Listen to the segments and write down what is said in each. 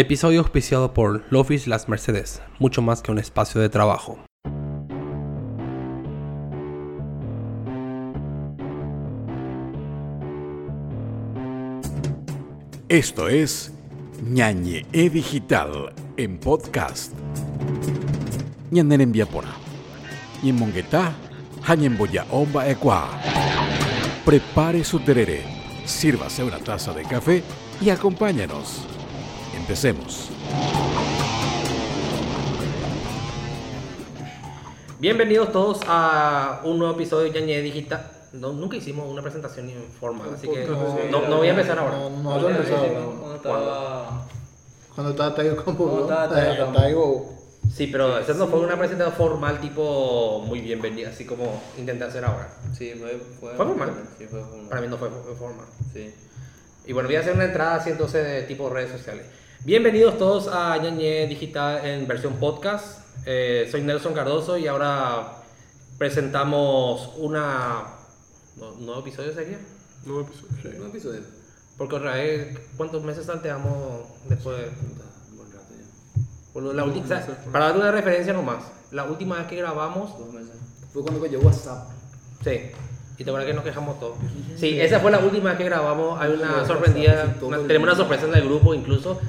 Episodio auspiciado por Lofis Las Mercedes, mucho más que un espacio de trabajo. Esto es Ñañe E Digital en podcast. Ñanen en Viapora. Y en Monguetá, Boya Omba. Prepare su tereré, sírvase una taza de café y acompáñanos. Empecemos. Bienvenidos todos a un nuevo episodio de Ñañe Digital. No, nunca hicimos una presentación informal, así que no, no voy a empezar ahora. No, no, no, empezado. Cuando estaba. Cuando estaba Taigo eh, Taigo. Taigo. Sí, pero esa no fue una presentación formal, tipo muy bienvenida, así como intenté hacer ahora. Sí, fue. Fue, ¿Fue formal? Sí, fue formal. Para mí no fue, fue formal. Sí. Y bueno, voy a hacer una entrada así entonces de tipo redes sociales. Bienvenidos todos a Ñañe Digital en versión podcast. Eh, soy Nelson Cardoso y ahora presentamos una... ¿no- ¿Nuevo episodio sería? Nuevo episodio. Un episodio. Porque otra vez, ¿cuántos meses salteamos después? de- Buen rato ya. por lo- la última- o sea, para dar una referencia nomás, la última vez que grabamos, Dos meses. Fue cuando cayó WhatsApp. sí, y te acuerdas que nos quejamos todos. Sí, esa fue la última vez que grabamos, hay una sorprendida, una- tenemos una sorpresa en el grupo incluso.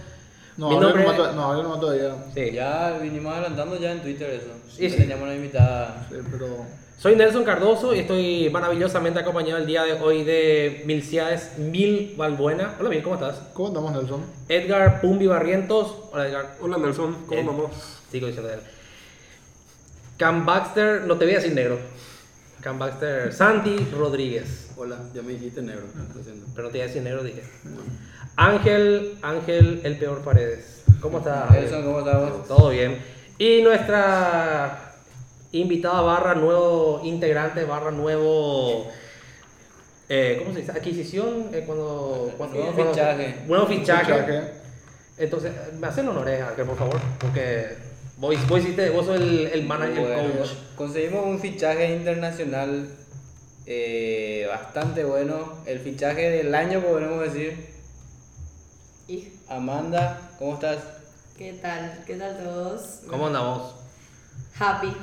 No, Mi nombre- no mato- no, no. Sí, Ya vinimos adelantando ya en Twitter eso. Sí, sí. Teníamos una invitada. Sí, pero. Soy Nelson Cardoso y estoy maravillosamente acompañado el día de hoy de Milciades Mil Balbuena. Hola Mil, ¿cómo estás? ¿Cómo andamos, Nelson? Edgar Pumbi Barrientos. Hola Edgar. Hola Nelson, ¿cómo vamos? Sigo diciendo él. Cam Baxter, no te voy a decir negro. Cam Baxter, Santi Rodríguez. Hola, ya me dijiste negro. Pero no te voy a decir negro, dije. Ángel, Ángel, el peor Paredes. ¿Cómo estás? Nelson, ¿cómo estás? Todo bien. Y nuestra invitada barra nuevo integrante, barra nuevo... eh, ¿Cómo se dice? Adquisición. eh, cuando, cuando- Nuevo cuando- fichaje. Nuevo fichaje. Fichaje. Entonces, me hacen honores, Ángel, por favor. Porque vos, vos, hiciste, vos sos el, el manager, Bueno, coach. Conseguimos un fichaje internacional eh, bastante bueno. El fichaje del año, podemos decir. Y, Amanda, ¿cómo estás? ¿Qué tal? ¿Qué tal todos? ¿Cómo andamos? Happy.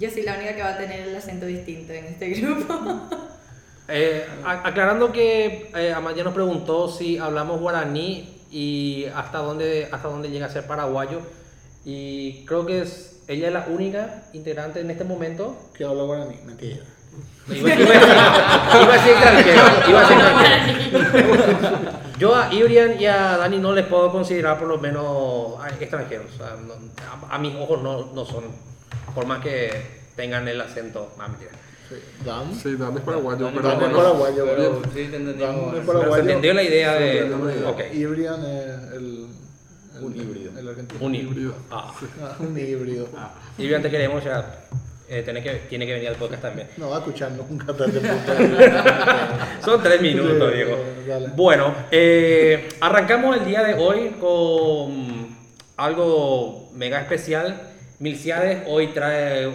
Yo soy la única que va a tener el acento distinto en este grupo. Eh, aclarando que eh, Amaya nos preguntó si hablamos guaraní y hasta dónde, hasta dónde llega a ser paraguayo. Y creo que es, ella es la única integrante en este momento. Que habla guaraní. Mentira. Iba, iba a decir, iba a decir extranjero. Iba a decir extranjero. Yo a Ibrian y a Dani no les puedo considerar por lo menos ah, extranjeros. O sea, no- a, a mis ojos no, no son. Por más que tengan el acento. Ah, mentira. Sí. Dan. Sí, Dan es paraguayo, Dan Dan es paraguayo, Pero sí, te Dan es Pero se entendió la idea de. Ibrian es el. el- Un híbrido. El argentino. Un híbrido. Ah. Ah, un híbrido. Ibrian, te queremos ya. Eh, tiene, que, tiene que venir al podcast también. No va a escuchar nunca tarde. Son tres minutos, Sí, Diego. dale. Bueno, eh, arrancamos el día de hoy con algo mega especial. Milciades hoy trae,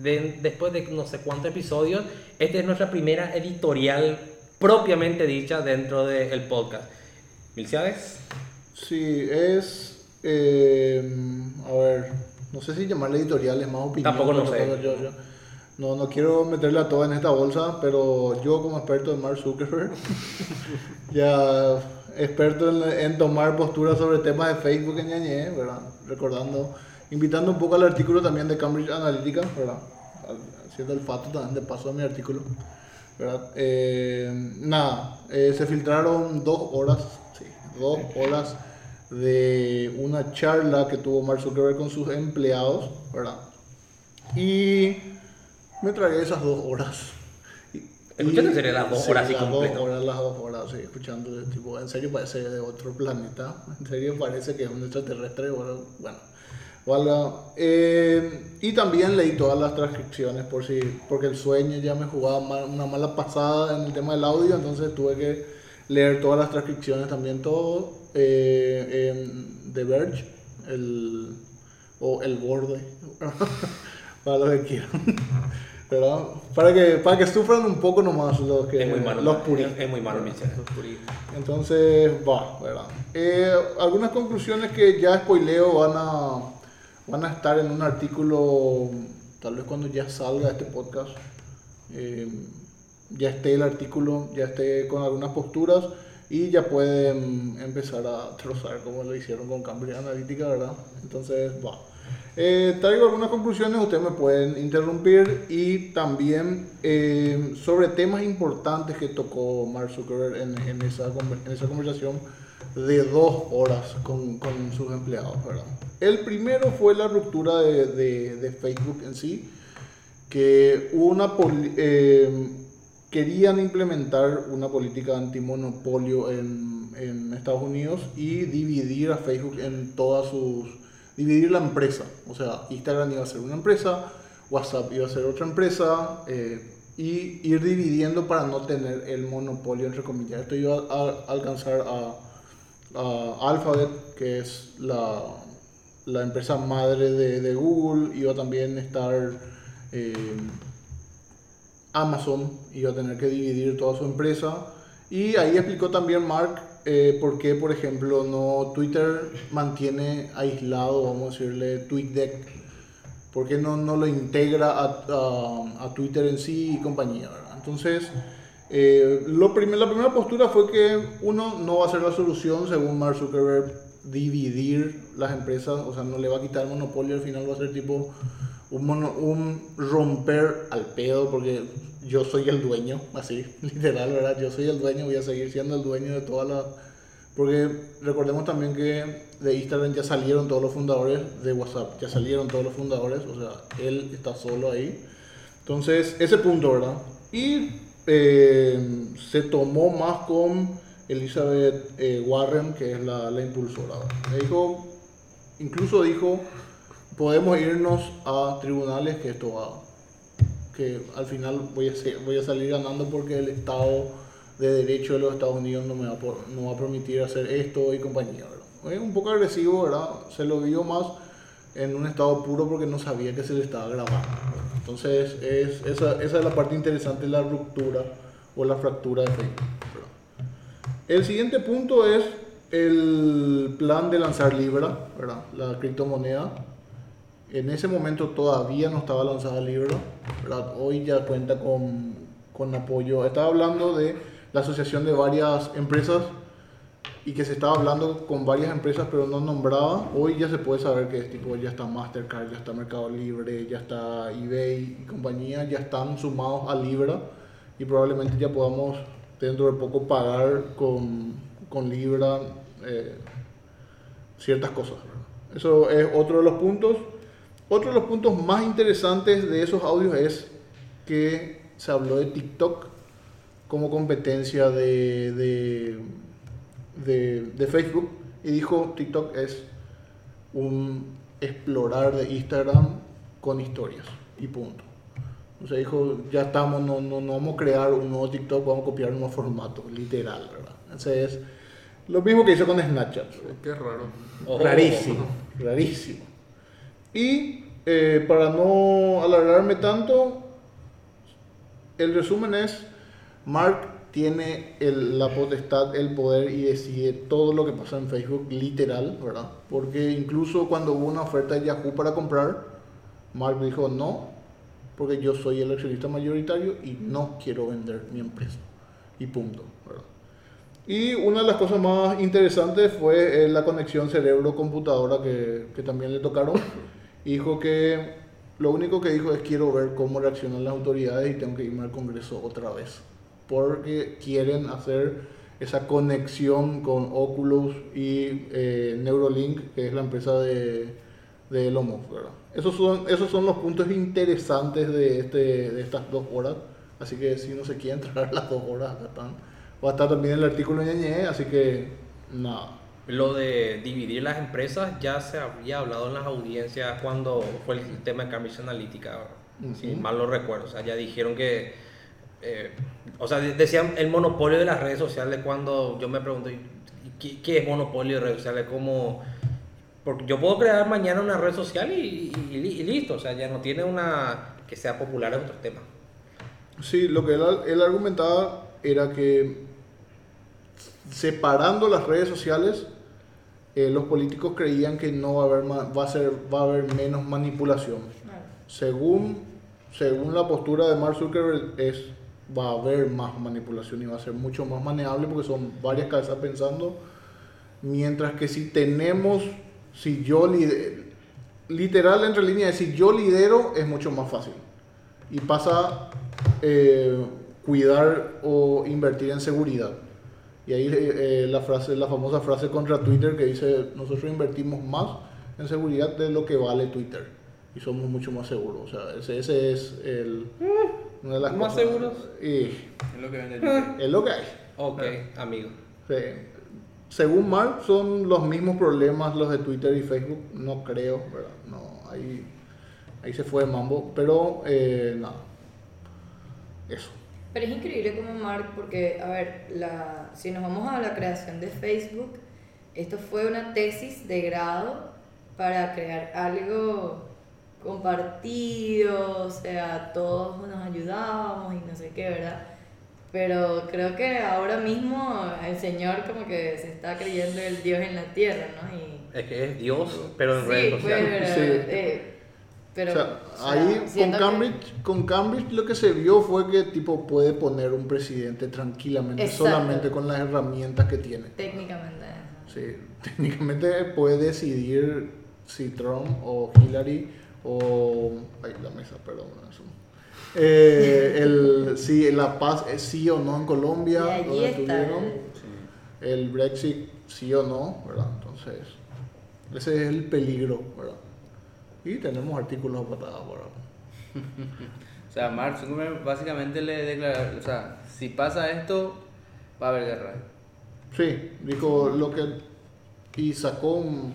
de- después de no sé cuántos episodios, esta es nuestra primera editorial propiamente dicha dentro del podcast. Milciades, Sí, es. eh, a ver, no sé si llamarle editorial, es más opinión. Tampoco no sé. yo- yo- no, no quiero meterle a todo en esta bolsa, pero yo como experto en Mark Zuckerberg, ya experto en, en tomar posturas sobre temas de Facebook en Ñañé, ¿verdad? Recordando, invitando un poco al artículo también de Cambridge Analytica, ¿verdad? Haciendo el fato también de paso a mi artículo, ¿verdad? Eh, nada, eh, se filtraron dos horas, sí, dos horas de una charla que tuvo Mark Zuckerberg con sus empleados, ¿verdad? Y me tragué esas dos horas. ¿Escuchaste en serio las dos sí, horas así las completo? dos horas, las dos horas, sí, escuchando, tipo, en serio parece de otro planeta, en serio parece que es un extraterrestre, bueno, bueno valga. Eh, y también leí todas las transcripciones por si, porque el sueño ya me jugaba ma- una mala pasada en el tema del audio, entonces tuve que leer todas las transcripciones también, todo eh, en The Verge, el, o El Borde, para los que quieran. ¿verdad? Para que, para que sufran un poco nomás los, que, Es muy malo. los es- puristas. Es muy malo, Michelle. Entonces, va, ¿verdad? Eh, algunas conclusiones que ya spoileo van a, van a estar en un artículo, tal vez cuando ya salga este podcast, eh, ya esté el artículo, ya esté con algunas posturas y ya pueden empezar a trozar como lo hicieron con Cambridge Analytica, ¿verdad? Entonces, va. Eh, traigo algunas conclusiones, ustedes me pueden interrumpir y también eh, sobre temas importantes que tocó Mark Zuckerberg en, en esa, en esa conversación de dos horas con, con sus empleados. ¿verdad? El primero fue la ruptura de, de- de Facebook en sí, que una eh, querían implementar una política antimonopolio en, en Estados Unidos y dividir a Facebook en todas sus dividir la empresa. O sea Instagram iba a ser una empresa WhatsApp iba a ser otra empresa eh, y ir dividiendo para no tener el monopolio entre comillas. Esto iba a, alcanzar a, Alphabet que es la, la empresa madre de, Google. Iba también estar eh, Amazon iba a tener que dividir toda su empresa y ahí explicó también Mark eh, por qué, por ejemplo, no Twitter mantiene aislado, vamos a decirle, TweetDeck, por qué no, no lo integra a, a- Twitter en sí y compañía. ¿verdad? Entonces, eh, lo primer- la primera postura fue que uno no va a ser la solución, según Mark Zuckerberg, dividir las empresas, o sea, no le va a quitar el monopolio, al final va a ser tipo un, romper al pedo, porque yo soy el dueño, así, literal, ¿verdad? Yo soy el dueño, voy a seguir siendo el dueño de toda la... Porque recordemos también que de Instagram ya salieron todos los fundadores, de WhatsApp ya salieron todos los fundadores, o sea, él está solo ahí. Entonces, ese punto, ¿verdad? Y eh, se tomó más con Elizabeth eh, Warren, que es la, la impulsora. Le dijo, incluso dijo, podemos irnos a tribunales que esto va, que al final voy a, ser- voy a salir ganando porque el Estado de Derecho de los Estados Unidos no me va por- no va a permitir hacer esto y compañía, ¿verdad? Es un poco agresivo, ¿verdad? Se lo vio más en un estado puro porque no sabía que se le estaba grabando. ¿verdad? Entonces, es, esa, esa es la parte interesante, la ruptura o la fractura de Facebook. El siguiente punto es el plan de lanzar Libra, ¿verdad? la criptomoneda. En ese momento todavía no estaba lanzada Libra, ¿verdad? hoy ya cuenta con, con apoyo. Estaba hablando de la asociación de varias empresas y que se estaba hablando con varias empresas pero no nombraba. Hoy ya se puede saber que es tipo, ya está Mastercard, ya está Mercado Libre, ya está eBay y compañía, ya están sumados a Libra y probablemente ya podamos dentro de poco pagar con, con Libra eh, ciertas cosas. Eso es otro de los puntos. Otro de los puntos más interesantes de esos audios es que se habló de TikTok como competencia de, de, de- de Facebook y dijo TikTok es un explorar de Instagram con historias y punto. O sea, dijo, ya estamos, no, no, no vamos a crear un nuevo TikTok, vamos a copiar un nuevo formato, literal, ¿verdad? Ese es lo mismo que hizo con Snapchat. ¿verdad? Qué raro. Rarísimo, rarísimo. Y eh, para no alargarme tanto, el resumen es, Mark tiene el- la potestad, el poder y decide todo lo que pasa en Facebook, literal, ¿verdad? Porque incluso cuando hubo una oferta de Yahoo para comprar, Mark dijo no, porque yo soy el accionista mayoritario y no quiero vender mi empresa. Y punto, ¿verdad? Y una de las cosas más interesantes fue eh, la conexión cerebro-computadora que, que también le tocaron. Dijo que lo único que dijo es quiero ver cómo reaccionan las autoridades y tengo que irme al Congreso otra vez. Porque quieren hacer esa conexión con Oculus y eh, Neuralink, que es la empresa de, de Elon Musk. Esos son, esos son los puntos interesantes de, este, de estas dos horas. Así que si no se quiere entrar las dos horas, acá están. Va a estar también el artículo en Ñañé, así que nada. Lo de dividir las empresas ya se había hablado en las audiencias cuando fue el tema de Cambridge Analytica, si mal no recuerdo. O sea, ya dijeron que, eh, o sea, de- decían el monopolio de las redes sociales cuando yo me pregunto, ¿y ¿qué, qué es monopolio de redes sociales? Como, porque yo puedo crear mañana una red social y, y- y li- y listo, o sea, ya no tiene una, que sea popular es otro tema. Sí, lo que él, él argumentaba era que separando las redes sociales, eh, los políticos creían que no va a haber va a ser va a haber menos manipulación. Según según la postura de Mark Zuckerberg es va a haber más manipulación y va a ser mucho más manejable porque son varias cabezas pensando, mientras que si tenemos si yo lidero, literal entre líneas, si yo lidero es mucho más fácil y pasa eh, cuidar o invertir en seguridad. Y ahí eh, la frase, la famosa frase contra Twitter que dice nosotros invertimos más en seguridad de lo que vale Twitter y somos mucho más seguros. O sea, ese, ese es el una de las ¿Más cosas- seguros? Y Es lo que vende Twitter. es lo que hay. Ok, amigo. Sí. Según Mark, son los mismos problemas los de Twitter y Facebook. No creo, ¿verdad? No, ahí, ahí se fue de mambo. Pero, eh, nada. Eso. Pero es increíble como Mark, porque, a ver, la, si nos vamos a la creación de Facebook, esto fue una tesis de grado para crear algo compartido, o sea, todos nos ayudábamos y no sé qué, ¿verdad? Pero creo que ahora mismo el Señor como que se está creyendo el Dios en la tierra, ¿no? Y, Es que es Dios, pero en sí, redes pues, sociales. pero, Sí. eh, pero, o sea, o sea, ahí con que- Cambridge, con Cambridge lo que se vio fue que tipo puede poner un presidente tranquilamente, Exacto. solamente con las herramientas que tiene. técnicamente. Sí, técnicamente puede decidir si Trump o Hillary o... Ay, la mesa, perdón. eso. Eh, el, si la paz es sí o no en Colombia, Y allí donde está. tuvieron el Brexit sí o no, ¿verdad? Entonces, ese es el peligro, ¿verdad? Y tenemos artículos patadas para... O sea, Mark Zuckerberg básicamente le declara, o sea, si pasa esto, va a haber guerra. Sí, dijo lo que... Y sacó un-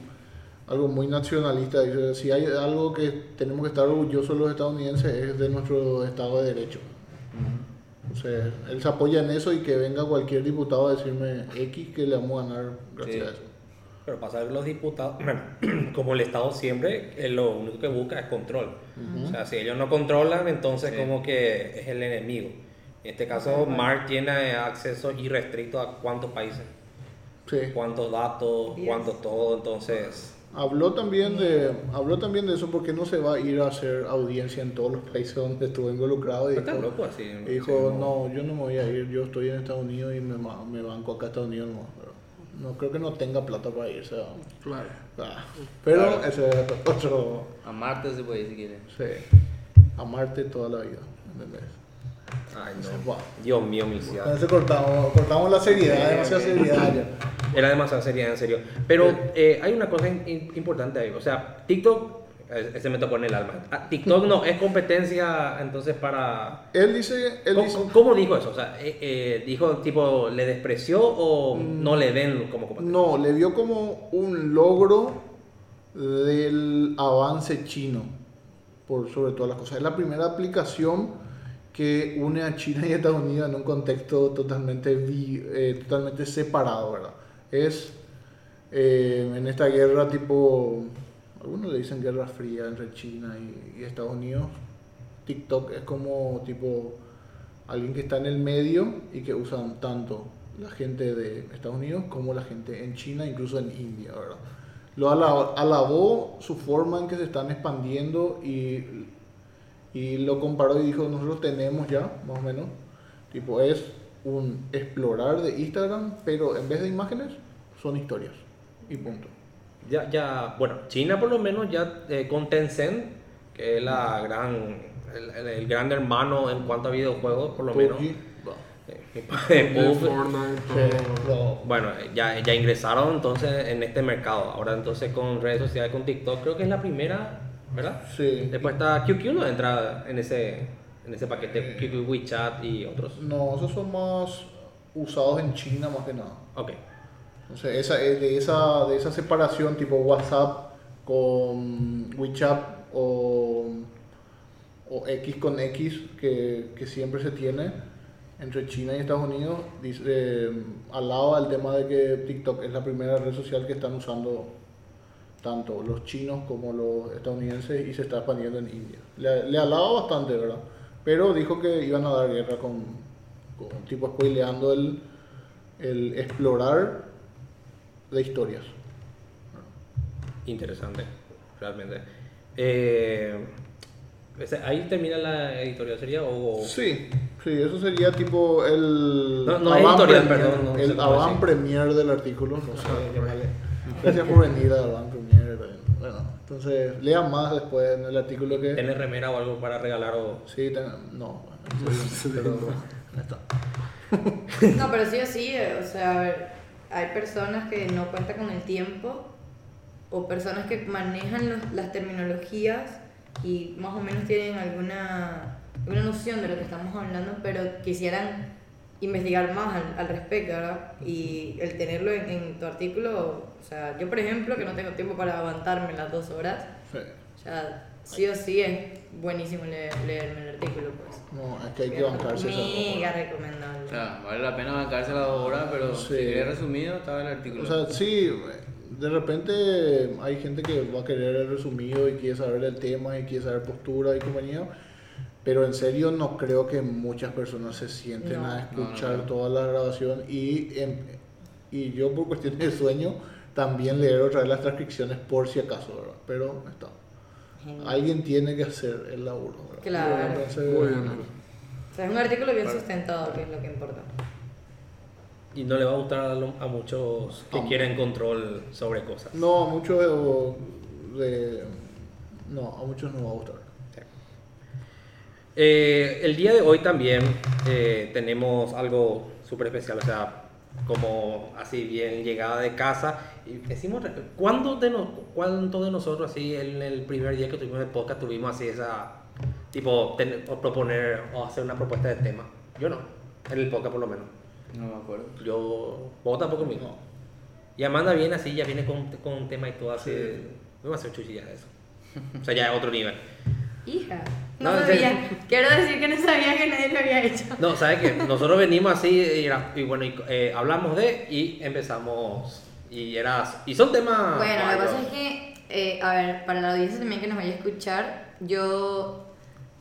algo muy nacionalista. Dice, si hay algo que tenemos que estar orgullosos los estadounidenses es de nuestro Estado de Derecho. O sea, él se apoya en eso y que venga cualquier diputado a decirme X que le vamos a ganar gracias Sí. a eso. Pero pasa que los diputados, bueno, como el Estado siempre, eh, lo único que busca es control. O sea, si ellos no controlan, entonces Sí. como que es el enemigo. En este caso, Mark tiene acceso irrestricto a cuántos países, Sí. cuántos datos, Dios. cuánto todo, entonces... Habló también de habló también de eso porque no se va a ir a hacer audiencia en todos los países donde estuvo involucrado y está dijo, loco así. dijo, no, yo no me voy a ir, yo estoy en Estados Unidos y me, me banco acá a Estados Unidos nomás", pero no creo que no tenga plata para irse. ¿no? Claro. Ah, pero ese es otro, A Marte se puede ir si quiere. sí, amarte toda la vida, ¿entendés? Ay, Ese, no. wow. Dios mío, Con miliciano. ese cortamos, cortamos la seriedad, demasiada seriedad ya. Era demasiado seria, en serio. Pero eh, hay una cosa in- importante ahí. O sea, TikTok, ese me tocó en el alma. Ah, TikTok no es competencia, entonces para. Él dice, él ¿Cómo, dice, cómo dijo eso? O sea, eh, eh, dijo tipo, ¿le despreció o no le ven como competencia? no, le vio como un logro del avance chino, por sobre todas las cosas. Es la primera aplicación que une a China y Estados Unidos en un contexto totalmente, eh, totalmente separado, ¿verdad? Es eh, en esta guerra tipo, algunos le dicen guerra fría entre China y, Estados Unidos. TikTok es como tipo alguien que está en el medio y que usan tanto la gente de Estados Unidos como la gente en China, incluso en India, ¿verdad? Lo ala- alabó su forma en que se están expandiendo y, y lo comparó y dijo, nosotros tenemos ya, más o menos, tipo es un explorar de Instagram, pero en vez de imágenes son historias y punto. Ya, ya, bueno, China por lo menos ya eh, con Tencent, que es la gran, el, el- el gran hermano en cuanto a videojuegos, por lo menos. Eh, Bueno, ya, ya ingresaron entonces en este mercado. Ahora entonces con redes sociales, con TikTok, creo que es la primera, ¿verdad? sí. Después está QQ, ¿no? Entra en ese, en ese paquete, QQ, WeChat y otros. No, esos son más usados en China más que nada. Ok. Entonces, esa, eh, de, esa, de esa separación tipo WhatsApp con WeChat o, o X con X que, que siempre se tiene entre China y Estados Unidos, dice, eh, al lado del tema de que TikTok es la primera red social que están usando tanto los chinos como los estadounidenses y se está expandiendo en India. Le, le alaba bastante, ¿verdad? Pero dijo que iban a dar guerra con, con tipo spoileando el, el explorar de historias. Interesante, realmente. Eh, ahí termina la editorial, ¿sería? O, Sí, sí, eso sería tipo el No, no editorial, premier, perdón, no el avant premier del artículo, no sé, llamarle. Gracias por venir al avant premier. Bueno, entonces lean más después en el artículo que ¿Tenés remera o algo para regalar? O... sí, ten- no, bueno, sí, pero está. No, pero sí o sí, eh, o sea, a ver, hay personas que no cuentan con el tiempo o personas que manejan los- las terminologías y más o menos tienen alguna, alguna noción de lo que estamos hablando, pero quisieran investigar más al, al respecto, ¿verdad? Y el tenerlo en, en tu artículo, o sea, yo por ejemplo, que no tengo tiempo para aguantarme las dos horas, Sí. o sea, sí o sí es buenísimo leer, leerme el artículo, pues. No, es que hay que bancarse esa Mega recomendable. O sea, vale la pena bancarse las dos horas, pero Sí. si querés resumido, estaba el artículo. O sea, sí, de repente hay gente que va a querer el resumido y quiere saber el tema y quiere saber postura y compañía, pero en serio no creo que muchas personas se sienten No. a escuchar No, no, no. toda la grabación y, y yo por cuestiones de sueño también leer otra vez las transcripciones por si acaso, ¿verdad? Pero está. Genial. Alguien tiene que hacer el laburo, ¿verdad? Claro. Entonces, Muy bien. O sea, es un artículo bien sustentado, que es lo que importa. Y no le va a gustar a, lo- a muchos que No. quieren control sobre cosas. No, a muchos de, no, a muchos no va a gustar. Eh, el día de hoy también eh, tenemos algo súper especial, o sea, como así bien llegada de casa. Y decimos, ¿cuándo de, no- ¿cuántos de nosotros así en el primer día que tuvimos el podcast tuvimos así esa, tipo, ten- o proponer o hacer una propuesta de tema? Yo no, en el podcast por lo menos. No me acuerdo. Yo, vos tampoco mismo. No. Y Amanda viene así, ya viene con, con un tema y todo así. Vamos a hacer chuchillas de eso. O sea, ya es otro nivel. Hija, no, sabía. Quiero decir que no sabía que nadie lo había hecho. No, ¿sabes qué? Nosotros venimos así y, era- y bueno, y, eh, hablamos de y empezamos. Y era y son temas. Bueno, lo que pasa es que, eh, a ver, para la audiencia también que nos vaya a escuchar, yo,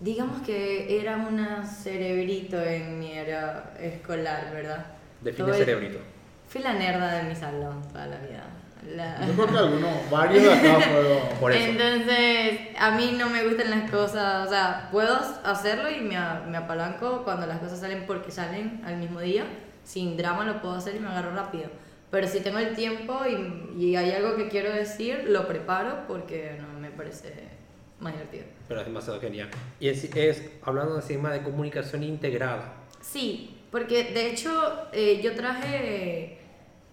digamos que era una cerebrito en mi era escolar, ¿verdad? Define Todo el- cerebrito. Fui la nerda de mi salón toda la vida. La- Yo creo que algunos, varios de acá fueron. Por eso. Entonces, a mí no me gustan las cosas, o sea, puedo hacerlo y me, me apalanco cuando las cosas salen porque salen al mismo día, sin drama lo puedo hacer y me agarro rápido. Pero si tengo el tiempo y, y hay algo que quiero decir, lo preparo porque no me parece más divertido. Pero es demasiado genial. Y es, es hablando encima de comunicación integrada. Sí, porque de hecho eh, yo traje,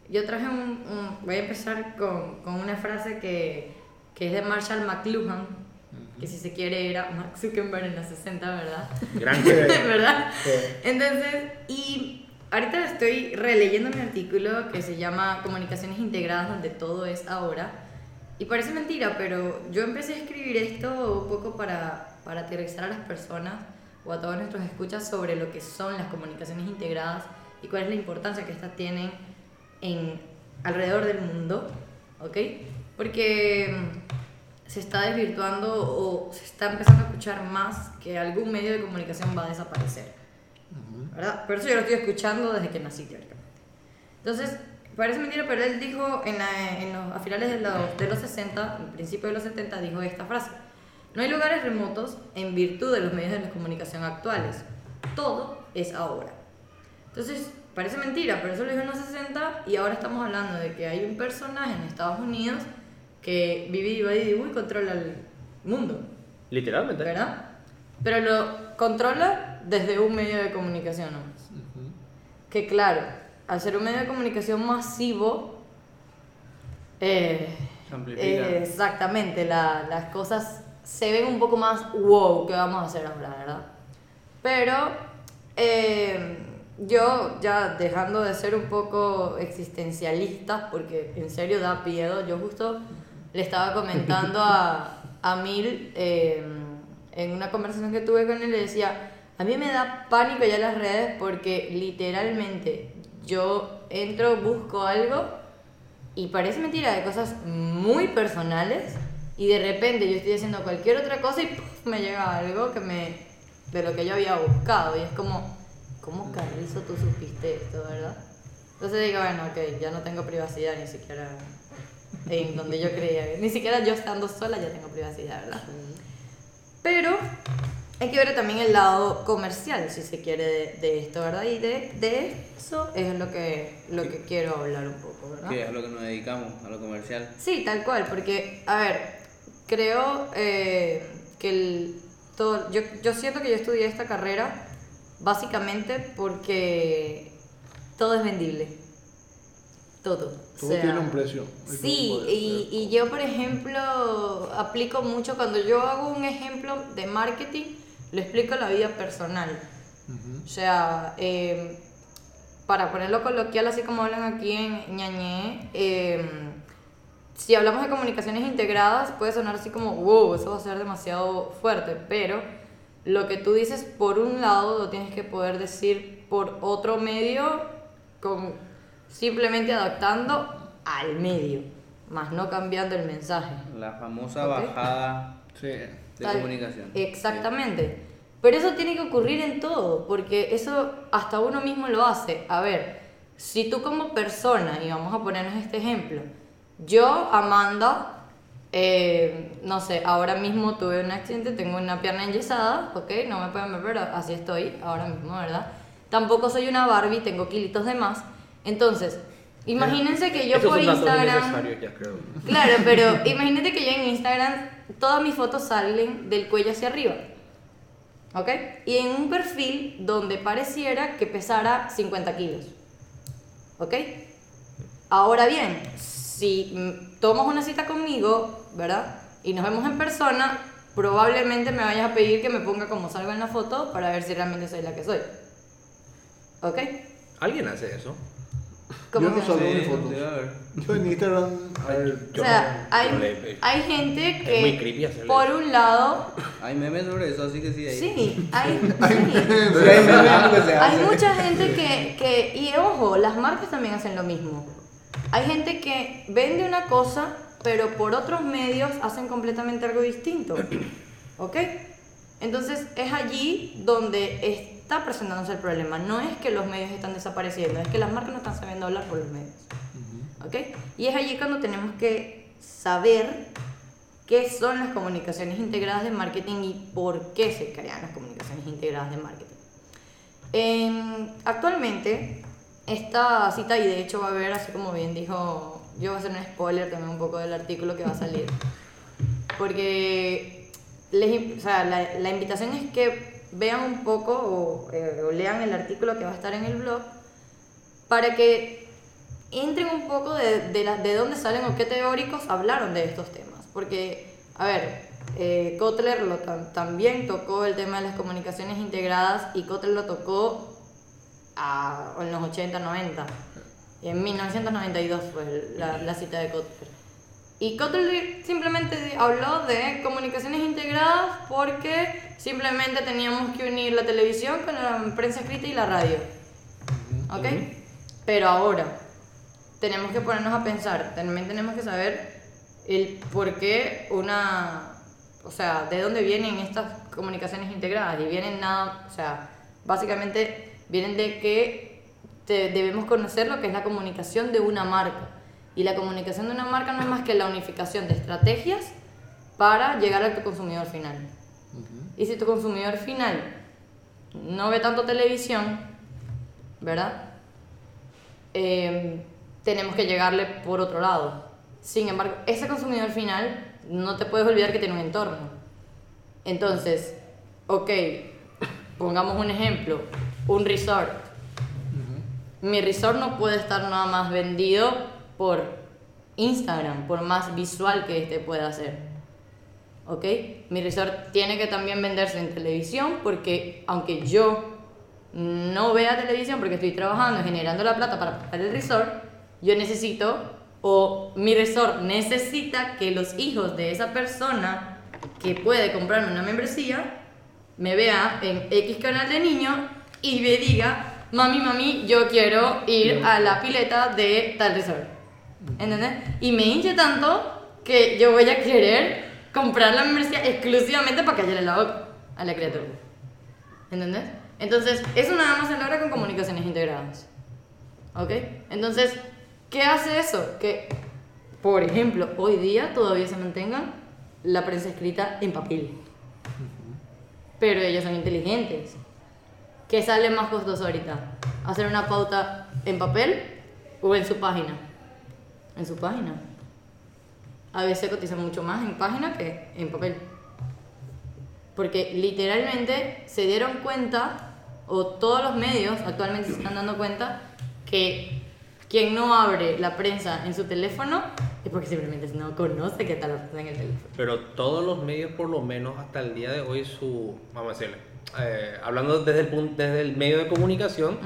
yo traje un, un- voy a empezar con, con una frase que, que es de Marshall McLuhan, que si se quiere era Mark Zuckerberg en los 60, ¿verdad? Gran ¿Verdad? Sí. Entonces, y ahorita estoy releyendo mi artículo que se llama Comunicaciones Integradas, donde todo es ahora. Y parece mentira, pero yo empecé a escribir esto un poco para, para aterrizar a las personas o a todos nuestros escuchas sobre lo que son las comunicaciones integradas y cuál es la importancia que estas tienen en, alrededor del mundo, ¿ok? Porque mm, se está desvirtuando o se está empezando a escuchar más que algún medio de comunicación va a desaparecer, ¿verdad? Pero eso yo lo estoy escuchando desde que nací, teóricamente. Entonces, parece mentira, pero él dijo en la- en los, a finales de los, de los 60, en principio de los 70, dijo esta frase. No hay lugares remotos en virtud de los medios de comunicación actuales. Todo es ahora. Entonces, parece mentira, pero eso lo dijo en los 60 y ahora estamos hablando de que hay un personaje en Estados Unidos que vive y va y controla el mundo, Literalmente. ¿verdad? Pero lo controla desde un medio de comunicación nomás. Que claro, al ser un medio de comunicación masivo, eh, eh, exactamente, la- las cosas se ven un poco más wow, ¿qué vamos a hacer ahora, verdad? Pero eh, yo ya dejando de ser un poco existencialista, porque en serio da miedo, yo justo le estaba comentando a, a Mil eh, en una conversación que tuve con él, le decía, a mí me da pánico ya las redes porque literalmente yo entro, busco algo Y parece mentira de cosas muy personales y de repente yo estoy haciendo cualquier otra cosa y me llega algo que me de lo que yo había buscado y es como, ¿cómo Carrizo tú supiste esto, verdad? Entonces digo, bueno, ok, ya no tengo privacidad ni siquiera en donde yo creía, ni siquiera yo estando sola ya tengo privacidad, ¿verdad? Pero hay que ver también el lado comercial, si se quiere, de, de esto, ¿verdad? Y de, de eso es lo que, lo que quiero hablar un poco, ¿verdad? Que es lo que nos dedicamos, a lo comercial. Sí, tal cual, porque, a ver, creo eh, que el, todo, yo, yo siento que yo estudié esta carrera básicamente porque todo es vendible. Todo. O Todo sea, tiene un precio. Sí, y, y yo, por ejemplo, aplico mucho, cuando yo hago un ejemplo de marketing, lo explico en la vida personal. O sea, eh, para ponerlo coloquial, así como hablan aquí en Ñañé, eh, si hablamos de comunicaciones integradas, puede sonar así como, wow, eso va a ser demasiado fuerte, pero lo que tú dices por un lado lo tienes que poder decir por otro medio, con, simplemente adaptando al medio, más no cambiando el mensaje. La famosa Ok. bajada Sí. de Tal- comunicación. Exactamente. Pero eso tiene que ocurrir en todo, porque eso hasta uno mismo lo hace. A ver, si tú como persona, y vamos a ponernos este ejemplo, yo, Amanda, eh, no sé, ahora mismo tuve un accidente, tengo una pierna enyesada, ok, no me pueden ver, pero así estoy ahora mismo, ¿verdad? Tampoco soy una Barbie, tengo kilitos de más. Entonces, imagínense que yo Eso por dato Instagram... ya creo. Claro, pero imagínate que yo en Instagram todas mis fotos salen del cuello hacia arriba. ¿Ok? Y en un perfil donde pareciera que pesara 50 kilos. ¿Ok? Ahora bien, si mm, tomas una cita conmigo, ¿verdad? Y nos vemos en persona, probablemente me vayas a pedir que me ponga como salgo en la foto para ver si realmente soy la que soy. ¿Ok? ¿Alguien hace eso? ¿Cómo Yo no que- salgo Sí, ni fotos. Yo en Instagram, a ver, O Yo sea, no- hay, yo le- hay gente que, muy creepy hacerle por un lado, Hay memes sobre eso, así que sí. Hay. Sí, hay, sí. Sí, hay memes porque se hay mucha gente que, que, y ojo, las marcas también hacen lo mismo. Hay gente que vende una cosa, pero por otros medios hacen completamente algo distinto. ¿Ok? Entonces es allí donde está presentándose el problema. No es que los medios están desapareciendo, es que las marcas no están sabiendo hablar por los medios. ¿Ok? Y es allí cuando tenemos que saber qué son las comunicaciones integradas de marketing y por qué se crean las comunicaciones integradas de marketing. Em, actualmente, esta cita, y de hecho va a haber, así como bien dijo, yo voy a hacer un spoiler también un poco del artículo que va a salir, porque les o sea, la, la invitación es que vean un poco o, eh, o lean el artículo que va a estar en el blog para que entren un poco de, de, la- de dónde salen o qué teóricos hablaron de estos temas. Porque, a ver, eh, Kotler lo tam- también tocó el tema de las comunicaciones integradas y Kotler lo tocó a- en los 80, 90. Y en 1992 fue la, la cita de Kotler. Y Kotler simplemente habló de comunicaciones integradas porque simplemente teníamos que unir la televisión con la prensa escrita y la radio. ¿Ok? Pero ahora, tenemos que ponernos a pensar, también tenemos que saber el por qué una, o sea, de dónde vienen estas comunicaciones integradas y vienen nada, o sea, básicamente vienen de que te- debemos conocer lo que es la comunicación de una marca. Y la comunicación de una marca no es más que la unificación de estrategias para llegar a tu consumidor final. Y si tu consumidor final no ve tanto televisión, ¿verdad? Eh, tenemos que llegarle por otro lado. Sin embargo, ese consumidor final no te puedes olvidar que tiene un entorno. Entonces, ok, pongamos un ejemplo, un resort. Mi resort no puede estar nada más vendido por Instagram, por más visual que este pueda ser. ¿Ok? Mi resort tiene que también venderse en televisión porque aunque yo no vea televisión porque estoy trabajando generando la plata para pagar el resort, yo necesito o mi resort necesita que los hijos de esa persona que puede comprarme una membresía me vea en X canal de niño y me diga, mami, mami, yo quiero ir a la pileta de tal resort. ¿Entendés? Y me hinche tanto que yo voy a querer comprar la membresía exclusivamente para callarle la boca a la criatura. ¿Entendés? Entonces, eso nada más se logra con comunicaciones integradas. ¿Ok? Entonces, ¿qué hace eso? Que, por ejemplo, hoy día todavía se mantenga la prensa escrita en papel. Pero ellos son inteligentes. ¿Qué sale más costoso ahorita? ¿Hacer una pauta en papel o en su página? En su página. A veces cotiza mucho más en página que en papel. Porque literalmente se dieron cuenta, o todos los medios actualmente se están dando cuenta, que quien no abre la prensa en su teléfono es porque simplemente no conoce que está la prensa en el teléfono. Pero todos los medios, por lo menos hasta el día de hoy, su. Vamos a decirle. Eh, hablando desde el, punto, desde el medio de comunicación,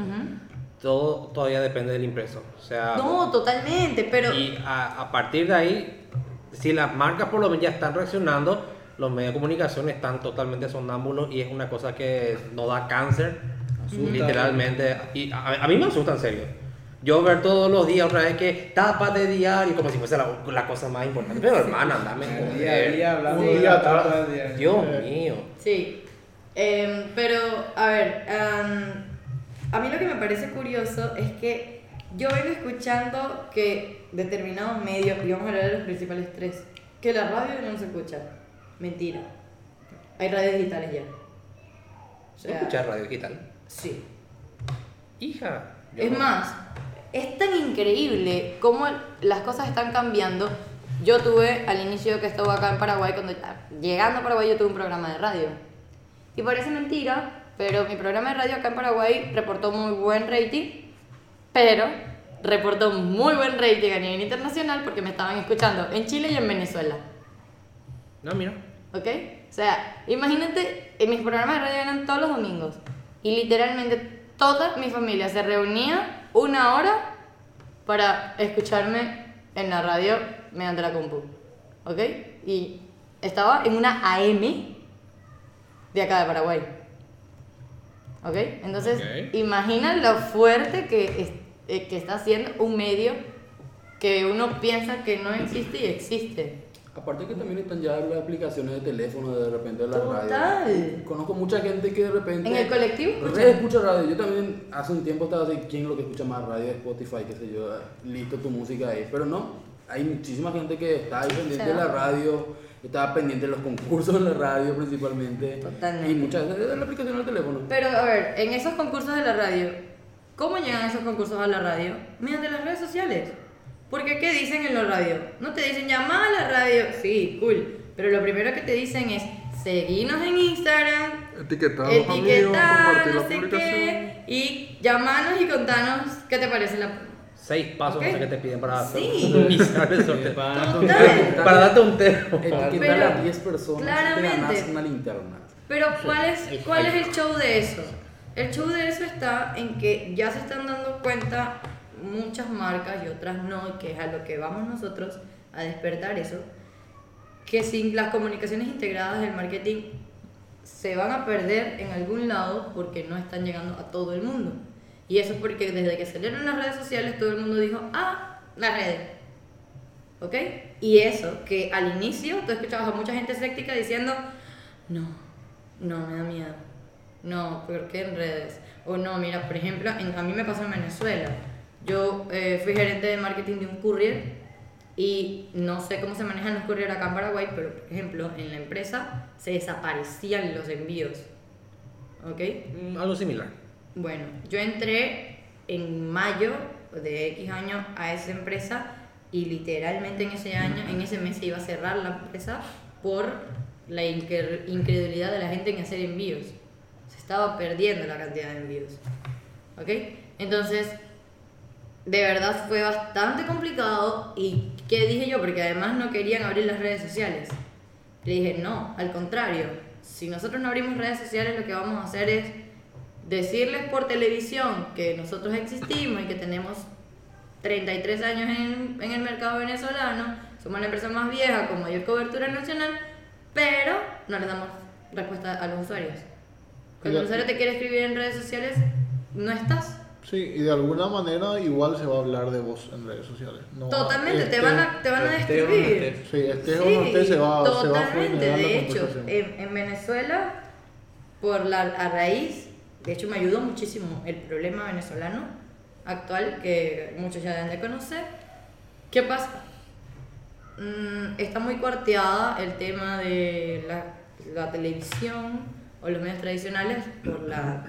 todo todavía depende del impreso. O sea. No, totalmente, pero... Y a, a partir de ahí, si las marcas por lo menos ya están reaccionando, los medios de comunicación están totalmente sonámbulos y es una cosa que no da cáncer, literalmente. Y a, a mí me asusta en serio. Yo ver todos los días otra vez que tapa de diario, como si fuese la, la cosa más importante. Pero hermana, dame Día a día hablando Un día. Dios mío. Sí, Em, pero a ver, am, a mí lo que me parece curioso es que yo vengo escuchando que determinados medios, y vamos a hablar de los principales tres, que la radio no se escucha. Mentira. Hay radios digitales ya. O sea, ¿Escuchar radio digital? Sí. Hija. Es no. más, es tan increíble cómo las cosas están cambiando. Yo tuve, al inicio que estaba acá en Paraguay, cuando llegando a Paraguay yo tuve un programa de radio. Y parece mentira, pero mi programa de radio acá en Paraguay reportó muy buen rating, pero reportó muy buen rating a nivel internacional porque me estaban escuchando en Chile y en Venezuela. No, mira. ¿Ok? O sea, imagínate, en mis programas de radio eran todos los domingos. Y literalmente toda mi familia se reunía una hora para escucharme en la radio mediante la compu. ¿Ok? Y estaba en una AM de acá de Paraguay. ¿Ok? Entonces, Ok. imagina lo fuerte que, es- eh, que está haciendo un medio que uno piensa que no existe y existe. Aparte que también están ya las aplicaciones de teléfono de repente de la Total. radio. Conozco mucha gente que de repente... En el colectivo Re escuchan. escucha radio. Yo también hace un tiempo estaba así, ¿quién es lo que escucha más radio? Spotify, qué sé yo, listo tu música ahí. Pero no, hay muchísima gente que está ahí pendiente de la radio, está pendiente de los concursos de la radio principalmente. Totalmente. Y muchas veces de la aplicación del teléfono. Pero a ver, en esos concursos de la radio, ¿cómo llegan esos concursos a la radio? Mediante las redes sociales. Porque ¿qué dicen en la radio? No te dicen llamar a la radio, sí, cool. Pero lo primero que te dicen es seguirnos en Instagram, Etiquetar amigos, etiquetar, compartir no la sé publicación. qué, y llamarnos y contarnos qué te parece la... Seis pasos Ok. no sé qué te piden para Sí. iniciar el sorteo. Total. Para darte un tema. Etiquetar Pero, a 10 personas y te claramente. ganas una linterna. Pero ¿cuál es, ¿cuál es el show de eso? El show de eso está en que ya se están dando cuenta muchas marcas y otras no, que es a lo que vamos nosotros a despertar eso, que sin las comunicaciones integradas del marketing se van a perder en algún lado porque no están llegando a todo el mundo. Y eso es porque desde que salieron las redes sociales todo el mundo dijo, ah, las redes. ¿Ok? Y eso, que al inicio tú escuchabas a mucha gente escéptica diciendo, no, no, me da miedo. No, ¿por qué en redes? O no, mira, por ejemplo, en- a mí me pasó en Venezuela. Yo eh, fui gerente de marketing de un courier y no sé cómo se manejan los courier acá en Paraguay, pero por ejemplo, en la empresa se desaparecían los envíos. ¿Ok? Mm, Algo similar. Bueno, yo entré en mayo de X año a esa empresa y literalmente en ese año, en ese mes iba a cerrar la empresa por la incre- incredulidad de la gente en hacer envíos. Se estaba perdiendo la cantidad de envíos. ¿Ok? Entonces, de verdad fue bastante complicado y ¿qué dije yo? Porque además no querían abrir las redes sociales. Le dije, no, al contrario, si nosotros no abrimos redes sociales lo que vamos a hacer es decirles por televisión que nosotros existimos y que tenemos 33 años en, en el mercado venezolano, somos la empresa más vieja con mayor cobertura nacional, pero no les damos respuesta a los usuarios. Cuando el usuario te quiere escribir en redes sociales, no estás. Sí, y de alguna manera igual se va a hablar de vos en redes sociales. No, Totalmente, te este- van a, te van a esté o no destruir. esté. Sí, este o no esté se va, se va a totalmente. De hecho, en, en Venezuela, por la a raíz, de hecho me ayudó muchísimo el problema venezolano actual, que muchos ya deben de conocer. ¿Qué pasa? Mm, está muy cuarteada el tema de la, la televisión o los medios tradicionales por la,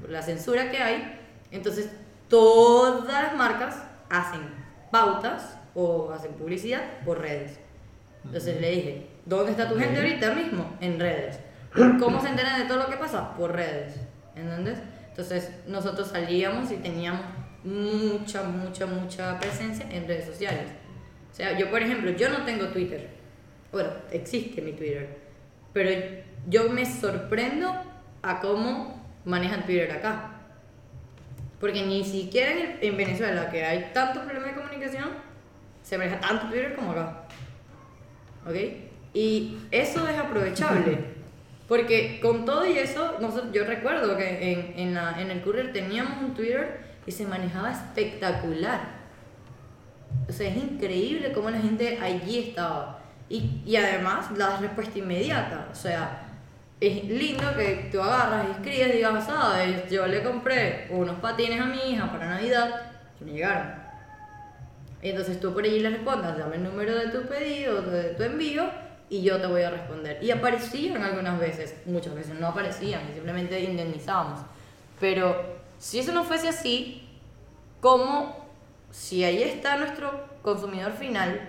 por la censura que hay. Entonces, todas las marcas hacen pautas o hacen publicidad por redes. Entonces le dije, ¿dónde está tu gente ahorita mismo? En redes. ¿Cómo se enteran de todo lo que pasa? Por redes. ¿Entendés? Entonces nosotros salíamos y teníamos mucha, mucha, mucha presencia en redes sociales. O sea, yo por ejemplo, yo no tengo Twitter. Bueno, existe mi Twitter. Pero yo me sorprendo a cómo manejan Twitter acá. Porque ni siquiera en, en Venezuela, que hay tantos problemas de comunicación, se maneja tanto Twitter como acá. ¿Ok? Y eso es aprovechable. Porque con todo y eso, nosotros, yo recuerdo que en, en, la- en el courier teníamos un Twitter y se manejaba espectacular. O sea, es increíble cómo la gente allí estaba. Y, y además, la respuesta inmediata. O sea, es lindo que tú agarras y escribes digas, sabes, yo le compré unos patines a mi hija para Navidad y me llegaron. Y entonces tú por allí le respondas, dame el número de tu pedido, de tu envío, y yo te voy a responder. Y aparecían algunas veces, muchas veces no aparecían, y simplemente indemnizábamos. Pero si eso no fuese así, ¿cómo si ahí está nuestro consumidor final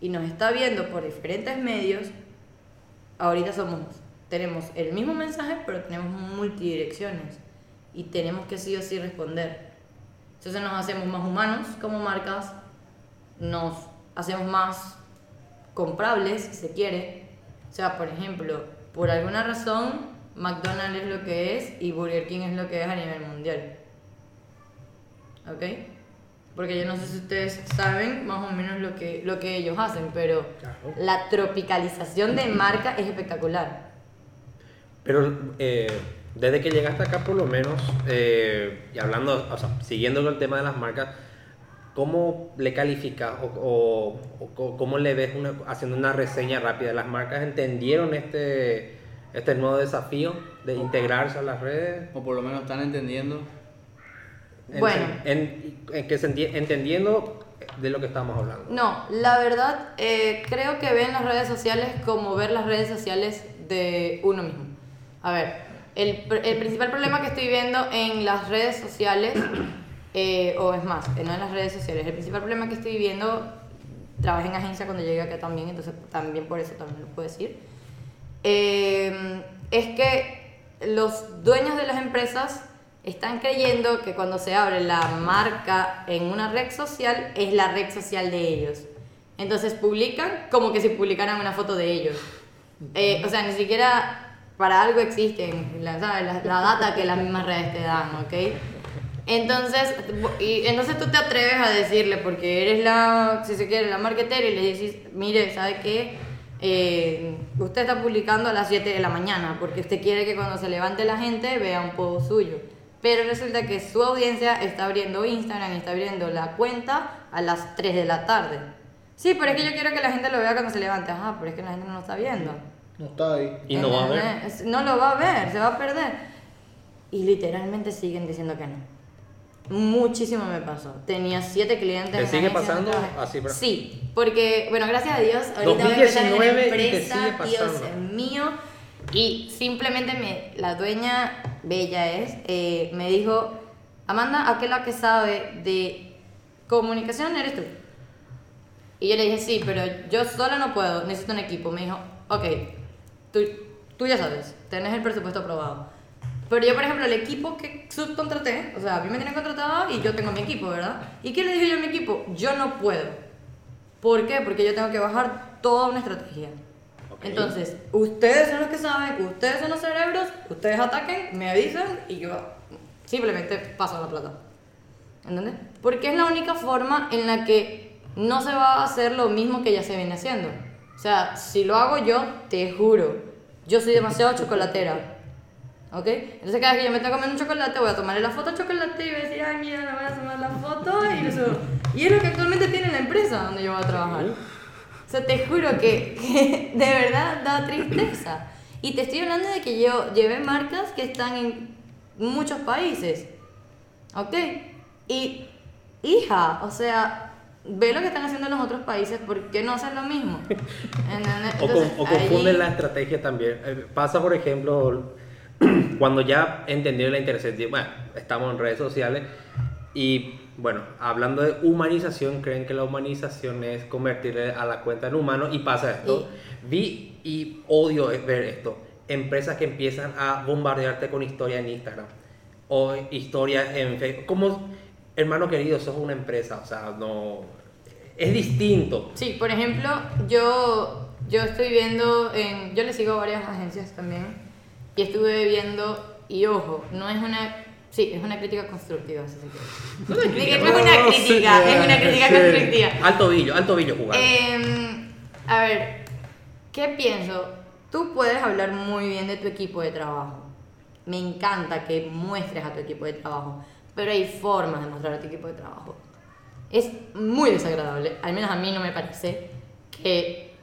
y nos está viendo por diferentes medios, ahorita somos, tenemos el mismo mensaje, pero tenemos multidirecciones y tenemos que sí o sí responder. Entonces nos hacemos más humanos como marcas, nos hacemos más comprables, si se quiere. O sea, por ejemplo, por alguna razón, McDonald's es lo que es y Burger King es lo que es a nivel mundial. ¿Ok? Porque yo no sé si ustedes saben más o menos lo que, lo que ellos hacen, pero la tropicalización de marca es espectacular. Pero eh, desde que llegaste acá, por lo menos, eh, y hablando, o sea, siguiendo con el tema de las marcas, ¿cómo le calificas o, o- o cómo le ves una, haciendo una reseña rápida? ¿Las marcas entendieron este, este nuevo desafío de integrarse a las redes? O por lo menos están entendiendo. En- Bueno. en, en que se enti- entendiendo de lo que estamos hablando. No, la verdad, eh, creo que ven las redes sociales como ver las redes sociales de uno mismo. A ver, el, el principal problema que estoy viendo en las redes sociales, eh, o es más, no en las redes sociales, el principal problema que estoy viendo, trabajé en agencia cuando llegué acá también, entonces también por eso también lo puedo decir, eh, es que los dueños de las empresas están creyendo que cuando se abre la marca en una red social es la red social de ellos. Entonces publican como que si publicaran una foto de ellos. Eh, o sea, ni siquiera para algo existen la, la, la data que las mismas redes te dan, ¿ok? Entonces, y, entonces tú te atreves a decirle, porque eres la, si se quiere, la marketera y le dices, mire, ¿sabe qué? Eh, usted está publicando a las 7 de la mañana porque usted quiere que cuando se levante la gente vea un post suyo. Pero resulta que su audiencia está abriendo Instagram y está abriendo la cuenta a las 3 de la tarde. Sí, pero es que yo quiero que la gente lo vea cuando se levante. Ajá, pero es que la gente no lo está viendo. No está ahí. Y no va a ver. No lo va a ver, se va a perder. Y literalmente siguen diciendo que no. Muchísimo me pasó. Tenía siete clientes. ¿Te sigue pasando así, bro? Sí, porque, bueno, gracias a Dios, ahorita voy a empezar en 2019 y te empresa, sigue Dios es mío. Y simplemente me, la dueña, bella es, eh, me dijo, Amanda, aquella que sabe de comunicación eres tú. Y yo le dije, sí, pero yo sola no puedo, necesito un equipo. Me dijo, ok, tú, tú ya sabes, tenés el presupuesto aprobado. Pero yo, por ejemplo, el equipo que subcontraté, o sea, a mí me tienen contratado y yo tengo mi equipo, ¿verdad? ¿Y qué le dije yo a mi equipo? Yo no puedo. ¿Por qué? Porque yo tengo que bajar toda una estrategia. Ok. Entonces, ustedes son los que saben, ustedes son los cerebros, ustedes ataquen, me avisan y yo simplemente paso la plata. ¿Entendés? Porque es la única forma en la que no se va a hacer lo mismo que ya se viene haciendo. O sea, si lo hago yo, te juro, yo soy demasiado chocolatera. ¿Ok? Entonces cada vez que yo me que comer un chocolate, voy a tomarle la foto al chocolate y voy a decir, ay, mira, me voy a tomar la foto y lo subo. Y es lo que actualmente tiene la empresa donde yo voy a trabajar. O sea, te juro que, que de verdad da tristeza. Y te estoy hablando de que yo llevé marcas que están en muchos países. ¿Ok? Y, hija, o sea, ve lo que están haciendo en los otros países, ¿por qué no hacen lo mismo? ¿Entendés? O, con- Entonces, o ahí- confunden la estrategia también. Eh, Pasa, por ejemplo, cuando ya entendieron la intersección, bueno, estamos en redes sociales y, bueno, hablando de humanización, creen que la humanización es convertirle a la cuenta en humano y pasa esto. Vi y odio ver esto. Empresas que empiezan a bombardearte con historias en Instagram o historias en Facebook. Como, hermano querido, sos una empresa, o sea, no... Es distinto. Sí, por ejemplo, yo, yo estoy viendo, en, yo le sigo a varias agencias también, y estuve viendo, y ojo, no es una, sí, es una crítica constructiva, si se quiere. No es una crítica, es una crítica sí. constructiva. Alto billo, alto billo jugar. Em, a ver, ¿qué pienso? Tú puedes hablar muy bien de tu equipo de trabajo. Me encanta que muestres a tu equipo de trabajo, pero hay formas de mostrar a tu equipo de trabajo. Es muy desagradable, al menos a mí no me parece, que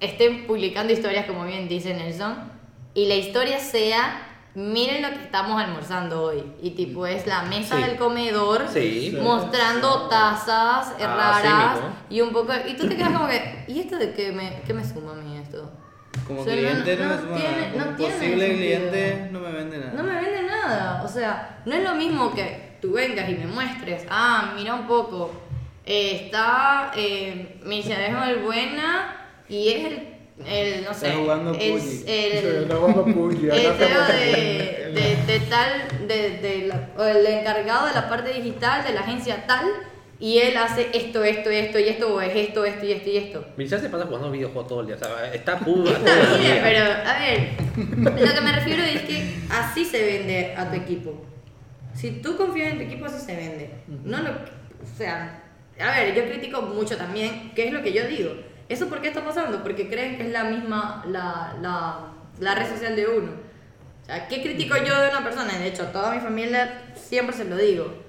estén publicando historias, como bien dice Nelson, y la historia sea, miren lo que estamos almorzando hoy. Y tipo, es la mesa Sí. del comedor, Sí. mostrando tazas Ah, raras y un poco... Y tú te quedas como que, ¿y esto de qué me, qué me suma a mí esto? Como O sea, cliente no, bueno, tiene- como no tiene posible sentido. cliente no me vende nada. No me vende nada. O sea, no es lo mismo que tú vengas y me muestres, ah, mira un poco, eh, está eh, Michelle buena y es el, el no sé, Está jugando el, Puggy. el, Está jugando acá el CEO de, de, de tal, de, de la- o el encargado de la parte digital de la agencia tal, y él hace esto, esto, esto y esto, o es esto, esto y esto y esto. Mircea se pasa jugando videojuegos todo el día, o sea, está puro Está bien, pero a ver, lo que me refiero es que así se vende a tu equipo. Si tú confías en tu equipo, así se vende. No lo, o sea, a ver, yo critico mucho también, ¿qué es lo que yo digo? ¿Eso por qué está pasando? Porque creen que es la misma, la, la, la red social de uno. O sea, ¿qué critico yo de una persona? De hecho, a toda mi familia siempre se lo digo.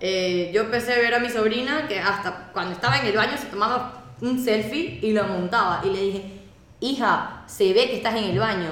Eh, yo empecé a ver a mi sobrina que hasta cuando estaba en el baño se tomaba un selfie y lo montaba. Y le dije, hija, se ve que estás en el baño.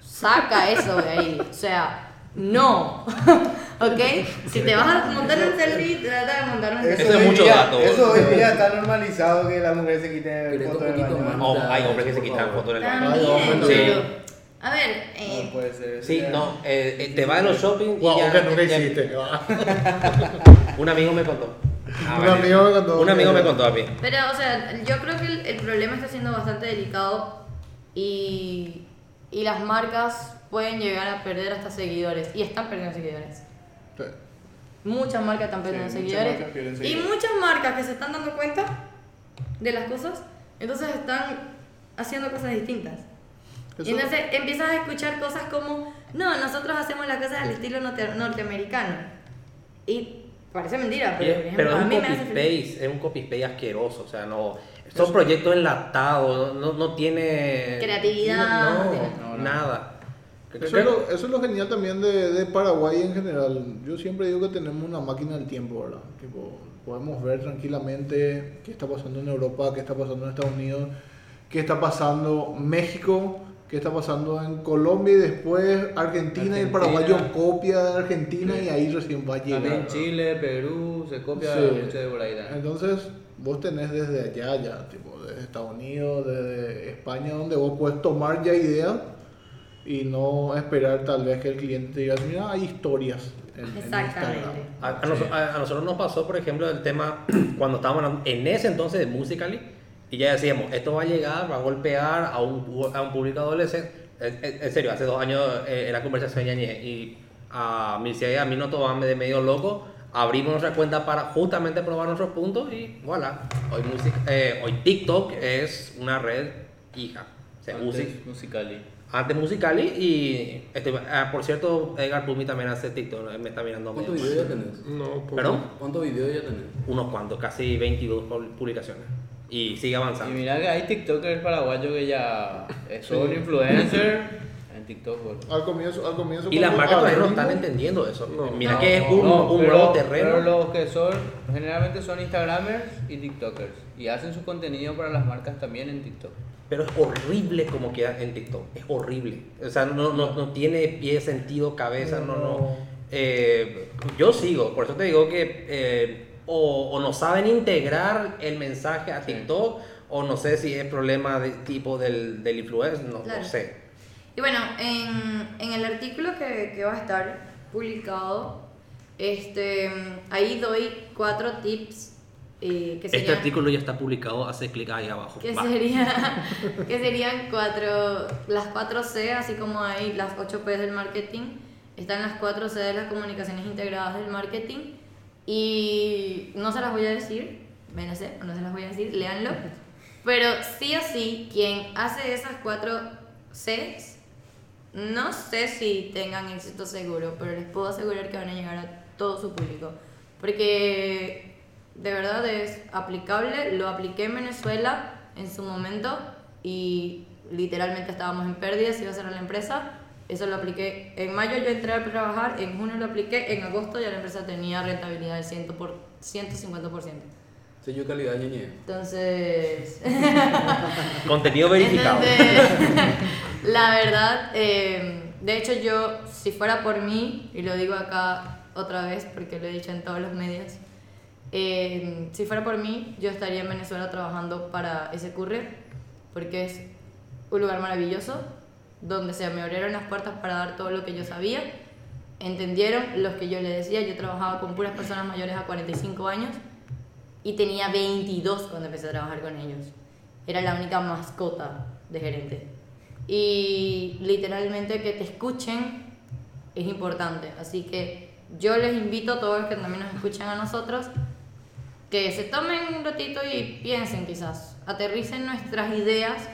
Saca eso de ahí. O sea, no. ¿Ok? Si te vas a montar un selfie, trata de montar un selfie. Eso es mucho día- dato. Eso hoy día está normalizado que las mujeres se quiten Pero fotos del baño. Oh, hay hombres que se quitan fotos del baño. Ay, hombre, También, no. pero... A ver, eh, No puede ser. eso Sí, ya- no, eh, eh, te vas a los shopping y Wow, ya, nunca hiciste. Un amigo me contó. Ah, Un vale. amigo me contó. Un amigo me contó a mí. Pero, o sea, yo creo que el, el problema está siendo bastante delicado y, y las marcas pueden llegar a perder hasta seguidores y están perdiendo seguidores. Sí. Muchas marcas están perdiendo Sí, muchas seguidores marcas pierden y seguidores. muchas marcas que se están dando cuenta de las cosas, entonces están haciendo cosas distintas. Y Eso- entonces empiezas a escuchar cosas como, no, nosotros hacemos las cosas al estilo norte- norteamericano. Y parece mentira, Y pero, es- por ejemplo, Pero es a un mí me hace feliz. copy-paste, es un copy-paste asqueroso, o sea, no... Son proyectos enlatados, no, no tiene... Creatividad, No, no tiene- No, no. nada. Eso es, lo, eso es lo genial también de, de Paraguay en general. Yo siempre digo que tenemos una máquina del tiempo, ¿verdad? Tipo, podemos ver tranquilamente qué está pasando en Europa, qué está pasando en Estados Unidos, qué está pasando México, qué está pasando en Colombia y después Argentina, y el Argentina. paraguayo copia de Argentina y ahí recién va a llegar. También Chile, Perú, se copia Sí. mucho de por ahí. Entonces, vos tenés desde allá ya, tipo, desde Estados Unidos, desde España, donde vos puedes tomar ya ideas y no esperar tal vez que el cliente te diga, mira, hay historias en, en Exactamente. Instagram". A, a a- a nosotros nos pasó, por ejemplo, el tema cuando estábamos hablando en ese entonces de Musical.ly y ya decíamos, esto va a llegar, va a golpear a un, a un público adolescente. En, en- en serio, hace dos años eh, era conversación de Ñañez y a Mircea y a mí no tomaban de medio loco. Abrimos nuestra cuenta para justamente probar nuestros puntos y voilà. Hoy, music, eh, hoy TikTok es una red hija. Se usa Antes, Musicali. Antes Musical.ly y estoy- ah, por cierto Edgar Pumi también hace TikTok, me está mirando ¿Cuántos videos ya tenés? No, poco. ¿Perdón? ¿Cuántos videos ya tenés? Unos cuantos, casi 22 pul- publicaciones. Y sigue Y avanzando. mira que hay TikTokers paraguayos que ya son influencers en en TikTok. Al comienzo, al comienzo Y las marcas todavía no están entendiendo eso. No. Mira No. que es un, No, un pero- nuevo terreno. Pero los que son, generalmente son Instagramers y TikTokers. Y hacen su contenido para las marcas también en TikTok. Pero es horrible como queda en TikTok. Es horrible. O sea, no, no, no tiene pie, sentido, cabeza, no, no. Eh, yo sigo, por eso te digo que eh, o, o no saben integrar el mensaje a TikTok, o no sé si es problema de tipo del, del influencer, no, sé. Y bueno, en, en el artículo que, que va a estar publicado, este, ahí doy cuatro tips eh, que Este serían, artículo ya está publicado, hace clic ahí abajo. que, sería- que serían cuatro, las cuatro C, así como hay las ocho P del marketing, están las cuatro C de las comunicaciones integradas del marketing y no se las voy a decir, vénase, no se las voy a decir, léanlo, pero sí o sí, quien hace esas cuatro Cs, no sé si tengan éxito seguro, pero les puedo asegurar que van a llegar a todo su público, porque de verdad es aplicable, lo apliqué en Venezuela en su momento y literalmente estábamos en pérdidas, iba a cerrar la empresa. Eso lo apliqué en mayo, yo entré a trabajar, en junio lo apliqué, en agosto ya la empresa tenía rentabilidad del 100 por, 150%. Sello calidad ñeñe. Entonces, Contenido verificado. entonces, la verdad, eh, de hecho yo, si fuera por mí, y lo digo acá otra vez porque lo he dicho en todos los medios, eh, si fuera por mí, yo estaría en Venezuela trabajando para ese courier, porque es un lugar maravilloso, donde se me abrieron las puertas para dar todo lo que yo sabía, entendieron lo que yo les decía, yo trabajaba con puras personas mayores a 45 años, y tenía 22 cuando empecé a trabajar con ellos. Era la única mascota de gerente. Y literalmente que te escuchen es importante. Así que yo les invito a todos los que también nos escuchan a nosotros que se tomen un ratito y piensen quizás, aterricen nuestras ideas,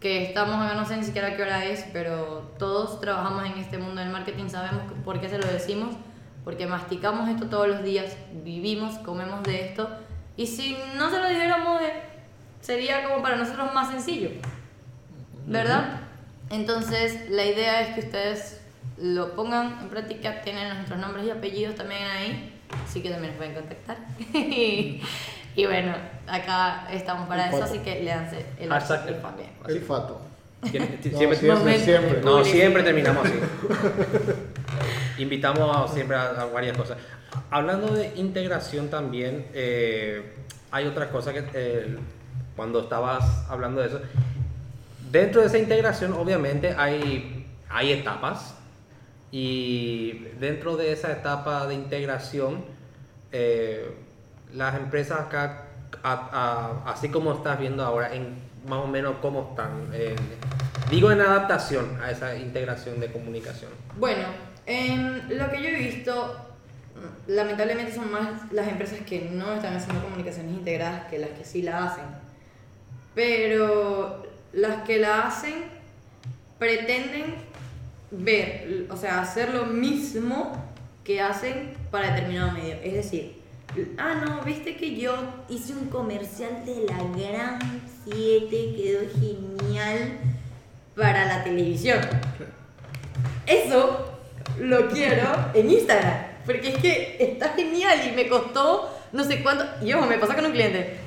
que estamos, no sé ni siquiera qué hora es, pero todos trabajamos en este mundo del marketing, sabemos por qué se lo decimos, porque masticamos esto todos los días, vivimos, comemos de esto, y si no se lo dijéramos, eh, sería como para nosotros más sencillo, ¿verdad? Entonces, la idea es que ustedes lo pongan en práctica, tienen nuestros nombres y apellidos también ahí, así que también nos pueden contactar. y bueno, acá estamos para El eso, fato. así que léanse el Hashtag el también. El fato. Siempre, No, siempre- siempre. No, siempre terminamos así. Invitamos a- siempre a, a varias cosas. Hablando de integración también, eh, hay otra cosa que eh, cuando estabas hablando de eso, dentro de esa integración obviamente hay, hay etapas y dentro de esa etapa de integración, eh, las empresas acá, a- a- así como estás viendo ahora, en más o menos cómo están, en- digo en adaptación a esa integración de comunicación. Bueno, en lo que yo he visto, lamentablemente son más las empresas que no están haciendo comunicaciones integradas que las que sí la hacen. Pero las que la hacen pretenden ver, o sea, hacer lo mismo que hacen para determinado medio. Es decir, ah, no, viste que yo hice un comercial de la Gran 7, quedó genial para la televisión. Eso lo quiero en Instagram. Porque es que está genial y me costó no sé cuánto. Y ojo, me pasó con un cliente.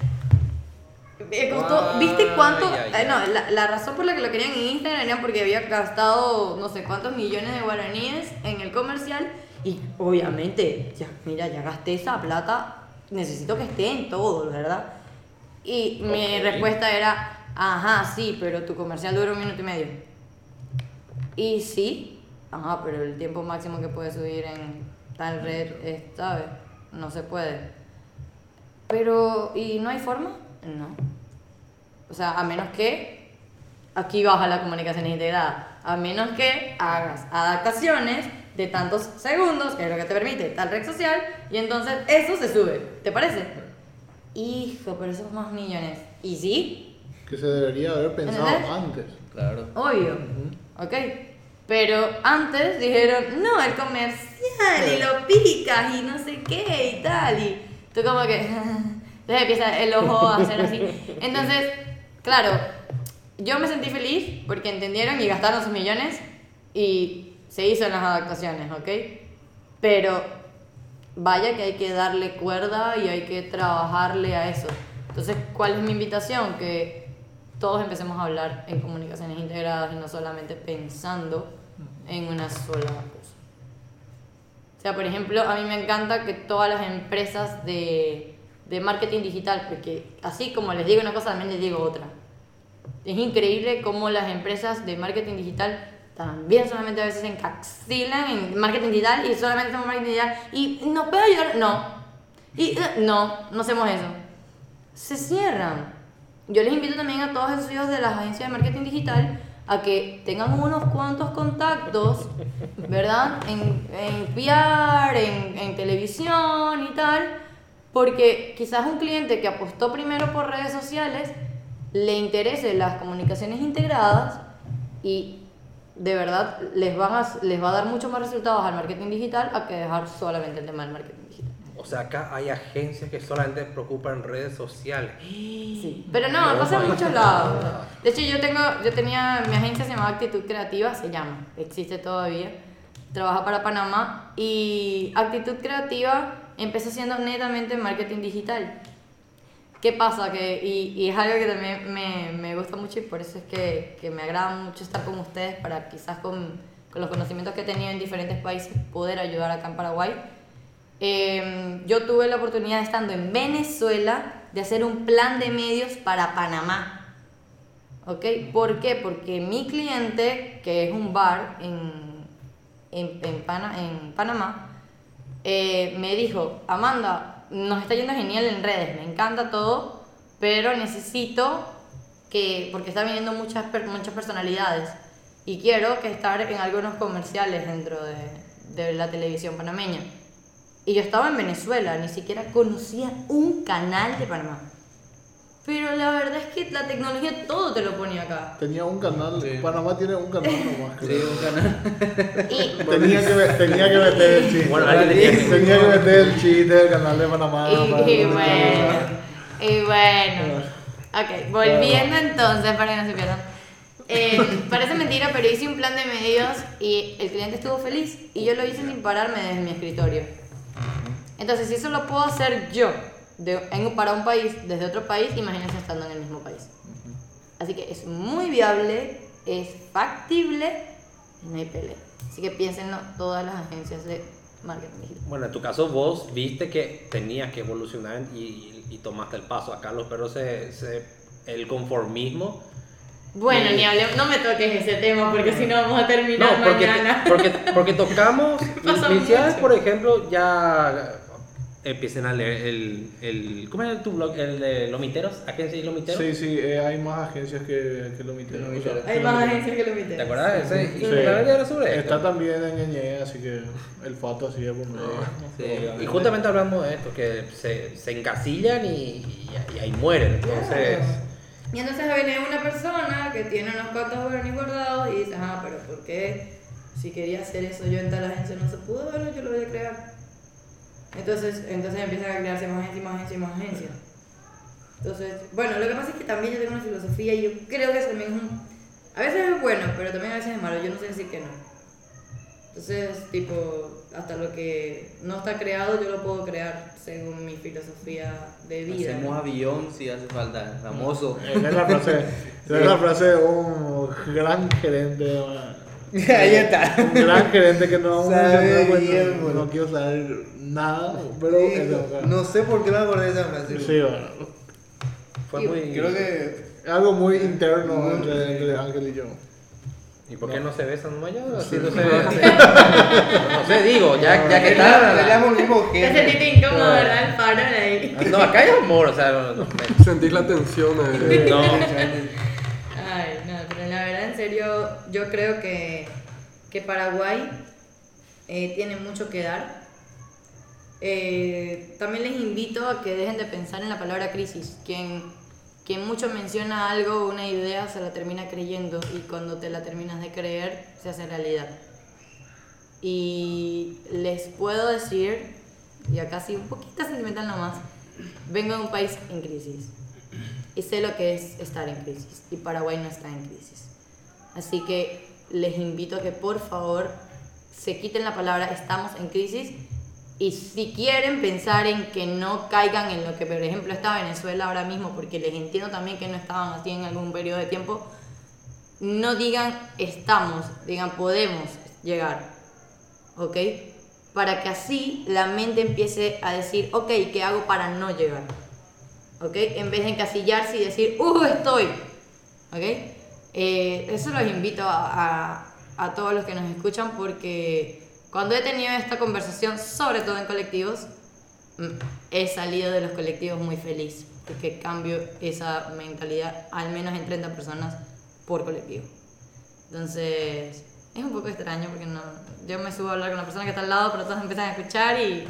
Me costó. Ay, ¿Viste cuánto? eh, no, la, la razón por la que lo querían en Instagram era porque había gastado no sé cuántos millones de guaraníes en el comercial. Y obviamente, ya, mira, ya gasté esa plata. Necesito que esté en todo, ¿verdad? Y mi Ok. respuesta era: Ajá, sí, pero tu comercial dura un minuto y medio. Y sí, ajá, pero el tiempo máximo que puedes subir en tal red es, ¿sabes? No se puede. Pero, ¿y no hay forma? No. O sea, a menos que aquí baja la comunicación integrada, a menos que hagas adaptaciones de tantos segundos, que es lo que te permite tal red social, y entonces eso se sube. ¿Te parece? Hijo, pero esos más millones. ¿Y sí? Que se debería haber pensado ¿Entendés? antes. Claro. Obvio. Ok. Pero antes dijeron, no, el comercial, y lo picas, y no sé qué, y tal. Y tú como que... Entonces empieza el ojo a hacer así. Entonces, claro, yo me sentí feliz porque entendieron y gastaron sus millones. y se hizo en las adaptaciones, ¿ok? Pero vaya que hay que darle cuerda y hay que trabajarle a eso. Entonces, ¿cuál es mi invitación? Que todos empecemos a hablar en comunicaciones integradas y no solamente pensando en una sola cosa. O sea, por ejemplo, a mí me encanta que todas las empresas de, de marketing digital, porque así como les digo una cosa, también les digo otra. Es increíble cómo las empresas de marketing digital también solamente a veces se encapsilan en marketing digital y solamente hacemos marketing digital y no puedo ayudar, no. Y eh, no, no hacemos eso. Se cierran. Yo les invito también a todos esos hijos de las agencias de marketing digital a que tengan unos cuantos contactos, ¿verdad? En, en PR, en, en televisión y tal, porque quizás un cliente que apostó primero por redes sociales le interese las comunicaciones integradas y de verdad les, van a, les va a dar mucho más resultados al marketing digital a que dejar solamente el tema del marketing digital. O sea, acá hay agencias que solamente preocupan redes sociales. Sí, pero no, pasa en muchos lados. De hecho, yo tengo, yo tenía, mi agencia se llama Actitud Creativa, se llama, existe todavía, trabaja para Panamá y Actitud Creativa empezó siendo netamente marketing digital. ¿Qué pasa? Que, y, y es algo que también me, me gusta mucho y por eso es que, que me agrada mucho estar con ustedes para quizás con, con los conocimientos que he tenido en diferentes países poder ayudar acá en Paraguay. Eh, yo tuve la oportunidad estando en Venezuela de hacer un plan de medios para Panamá. ¿Ok? ¿Por qué? Porque mi cliente, que es un bar en, en, en, Pana- en Panamá, eh, me dijo, Amanda, nos está yendo genial en redes, me encanta todo, pero necesito que, porque está viniendo muchas, muchas personalidades, y quiero que estar en algunos comerciales dentro de, de la televisión panameña. Y yo estaba en Venezuela, ni siquiera conocía un canal de Panamá. Pero la verdad es que la tecnología todo te lo pone acá. Tenía un canal, Sí. Panamá tiene un canal nomás. Sí, creo. un canal. Y, Tenía que, tenía que meter el chiste. Bueno, tenía que- meter el chiste del canal de Panamá. y, para y poner bueno, y bueno. Ok, volviendo entonces para que no se pierdan. Eh, parece mentira, pero hice un plan de medios y el cliente estuvo feliz y yo lo hice sin pararme desde mi escritorio. Entonces, si eso lo puedo hacer yo de- en- para un país desde otro país, imagínense estando en el mismo país. Así que es muy viable, es factible y no hay pelea. Así que piénsenlo todas las agencias de marketing digital. Bueno, en tu caso vos viste que tenías que evolucionar y, y tomaste el paso. Acá los perros se, se- el conformismo. Bueno, Y- ni hablemos, no me toques ese tema porque si no vamos a No, terminar porque, mañana. porque, porque tocamos iniciales, por ejemplo, ya empiecen a leer el, el ¿cómo era tu blog? El de Lomiteros, agencia y Lomiteros. Sí, sí, eh, hay más agencias que, que lo emiten. o sea, Hay que más agencias que lo emiten. ¿Te acuerdas de ese? Y Sí. la verdad era sobre esto. Está también en Ñeñe, así que el fato así de por medio. Sí, y justamente hablamos de esto, que se, se encasillan y, y, y ahí mueren. Entonces, Y entonces viene una persona que tiene unos cuantos guaraníes guardados y dice, ah, pero ¿por qué? Si quería hacer eso yo en tal agencia no se pudo, bueno, yo lo voy a crear. Entonces, entonces empiezan a crearse más agencias, más agencias, más agencias. Entonces, bueno, lo que pasa es que también yo tengo una filosofía y yo creo que eso también es un... A veces es bueno, pero también a veces es malo, yo no sé decir que no. Entonces, tipo, hasta lo que no está creado yo lo puedo crear según mi filosofía de vida. Hacemos avión si hace falta, famoso. Esa es la frase, esa es la frase de un gran gerente. Ahí está. Un gran gerente que no vamos a Sabe mencionar, pues, bien, no, bueno. no quiero saber nada, pero Sí, eso, no sé por qué me acordé de esa frase. sí, bueno, fue Y muy... Creo que. algo muy interno entre, entre Ángel y yo. ¿Y por qué no, se besan más allá? Así no se No sé, digo, ya, ya que está... Teníamos el mismo Te sentiste incómodo, ¿verdad? El paro ahí. No, acá hay amor, o sea, no, no, Sentís la tensión. eh. no. Ay, no, pero la verdad, en serio, yo creo que, que Paraguay eh, tiene mucho que dar. Eh, también les invito a que dejen de pensar en la palabra crisis. Quien, quien mucho menciona algo, una idea, se la termina creyendo y cuando te la terminas de creer, se hace realidad. Y les puedo decir, y acá sí un poquito sentimental nomás, vengo de un país en crisis y sé lo que es estar en crisis y Paraguay no está en crisis. Así que les invito a que por favor se quiten la palabra estamos en crisis y si quieren pensar en que no caigan en lo que por ejemplo está Venezuela ahora mismo, porque les entiendo también que no estaban así en algún periodo de tiempo, no digan estamos, digan podemos llegar, ¿ok? Para que así la mente empiece a decir, ok, ¿qué hago para no llegar? ¿Ok? En vez de encasillarse y decir, ¡uh, estoy! ¿Ok? Eh, eso los invito a, a- a todos los que nos escuchan porque cuando he tenido esta conversación, sobre todo en colectivos, mm, he salido de los colectivos muy feliz porque cambio esa mentalidad al menos en 30 personas por colectivo. Entonces, es un poco extraño porque no, yo me subo a hablar con la persona que está al lado, pero todos empiezan a escuchar y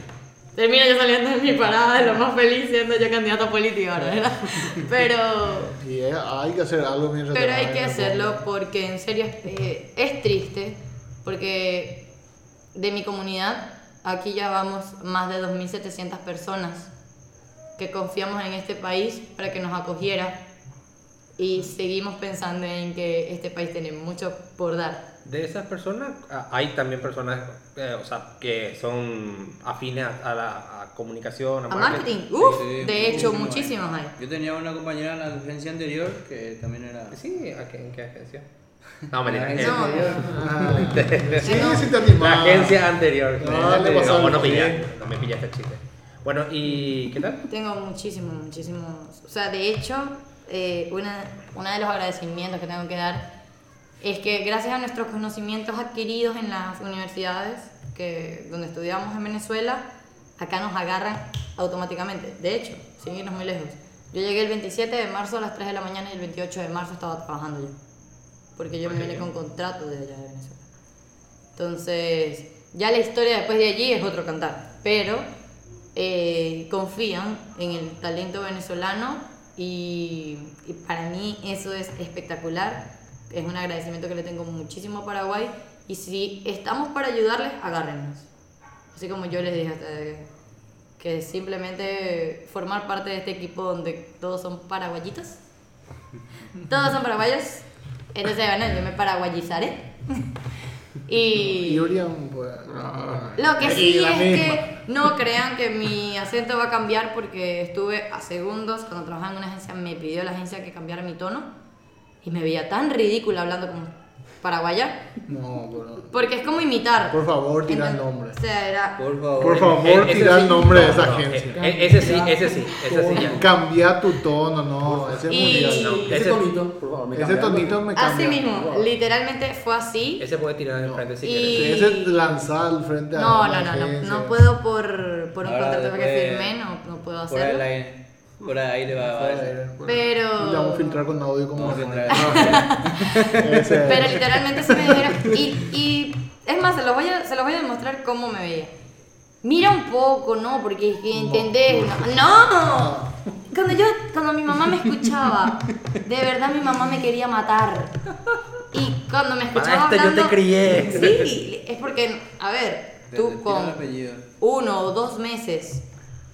termino yo saliendo de mi parada de lo más feliz siendo yo candidata política ahora, ¿verdad? Pero, Y eh, hay que hacer algo mientras pero hay que en hacerlo porque en serio es, eh, es triste porque de mi comunidad aquí ya vamos más de 2.700 personas que confiamos en este país para que nos acogiera y seguimos pensando en que este país tiene mucho por dar. De esas personas, hay también personas eh, o sea, que son afines a la a comunicación, a, A marketing, uff, Sí, de hecho muchísimo, muchísimos hay. Yo tenía una compañera en la agencia anterior que también era. Sí, ¿a qué- ¿en qué agencia? No, me La digas. agencia No, anterior. Ah, sí, No. sí. La agencia anterior. No, no, no, bien. pillaste, no me pillaste el chiste. Bueno, ¿y qué tal? Tengo muchísimos, muchísimos. O sea, de hecho, eh, una, uno de los agradecimientos que tengo que dar es que gracias a nuestros conocimientos adquiridos en las universidades que, donde estudiamos en Venezuela, acá nos agarran automáticamente. De hecho, sin irnos muy lejos. Yo llegué el 27 de marzo a las 3 de la mañana y el 28 de marzo estaba trabajando yo. Porque yo me vine con contrato de allá de Venezuela. Entonces, ya la historia después de allí es otro cantar. Pero eh, confían en el talento venezolano y, y para mí eso es espectacular. Es un agradecimiento que le tengo muchísimo a Paraguay. Y si estamos para ayudarles, agárrennos. Así como yo les dije, eh, que simplemente formar parte de este equipo donde todos son paraguayitos. Todos son paraguayos. Entonces, bueno, yo me paraguayizaré. y pues. lo que sí es que no crean que mi acento va a cambiar porque estuve a segundos cuando trabajaba en una agencia, me pidió la agencia que cambiara mi tono y me veía tan ridícula hablando como paraguaya No, pero. porque es como imitar. Por favor, tira el nombre. O sea, era Por favor. Por favor, ese tira sí, el nombre de esa no, agencia. eh, ese sí, ese sí, ese sí. ya. Cambia tu tono, no. Ese es Y- mundial. No, Ese, ese- tonito, por favor, me Ese tonito me cambia. así mismo, literalmente fue así. Ese puede tirar de frente si Y- Ese lanzar al frente a No, la no, no, no, no puedo por, por un Ahora contrato que firmé, no, no puedo Por el hacerlo. Por ahí le va a. Pero- Y la vamos a filtrar con audio como Vamos a no. filtrar. Ese- Pero literalmente sí me dijeron. Y, y es más, se los, voy a, se los voy a demostrar cómo me veía. Mira un poco, ¿no? Porque es que entendés. No. ¡No! Cuando yo, cuando mi mamá me escuchaba, de verdad mi mamá me quería matar. Y cuando me escuchaba Para esto yo te hablando- crié. Sí, es porque, a ver, tú con apellido. uno o dos meses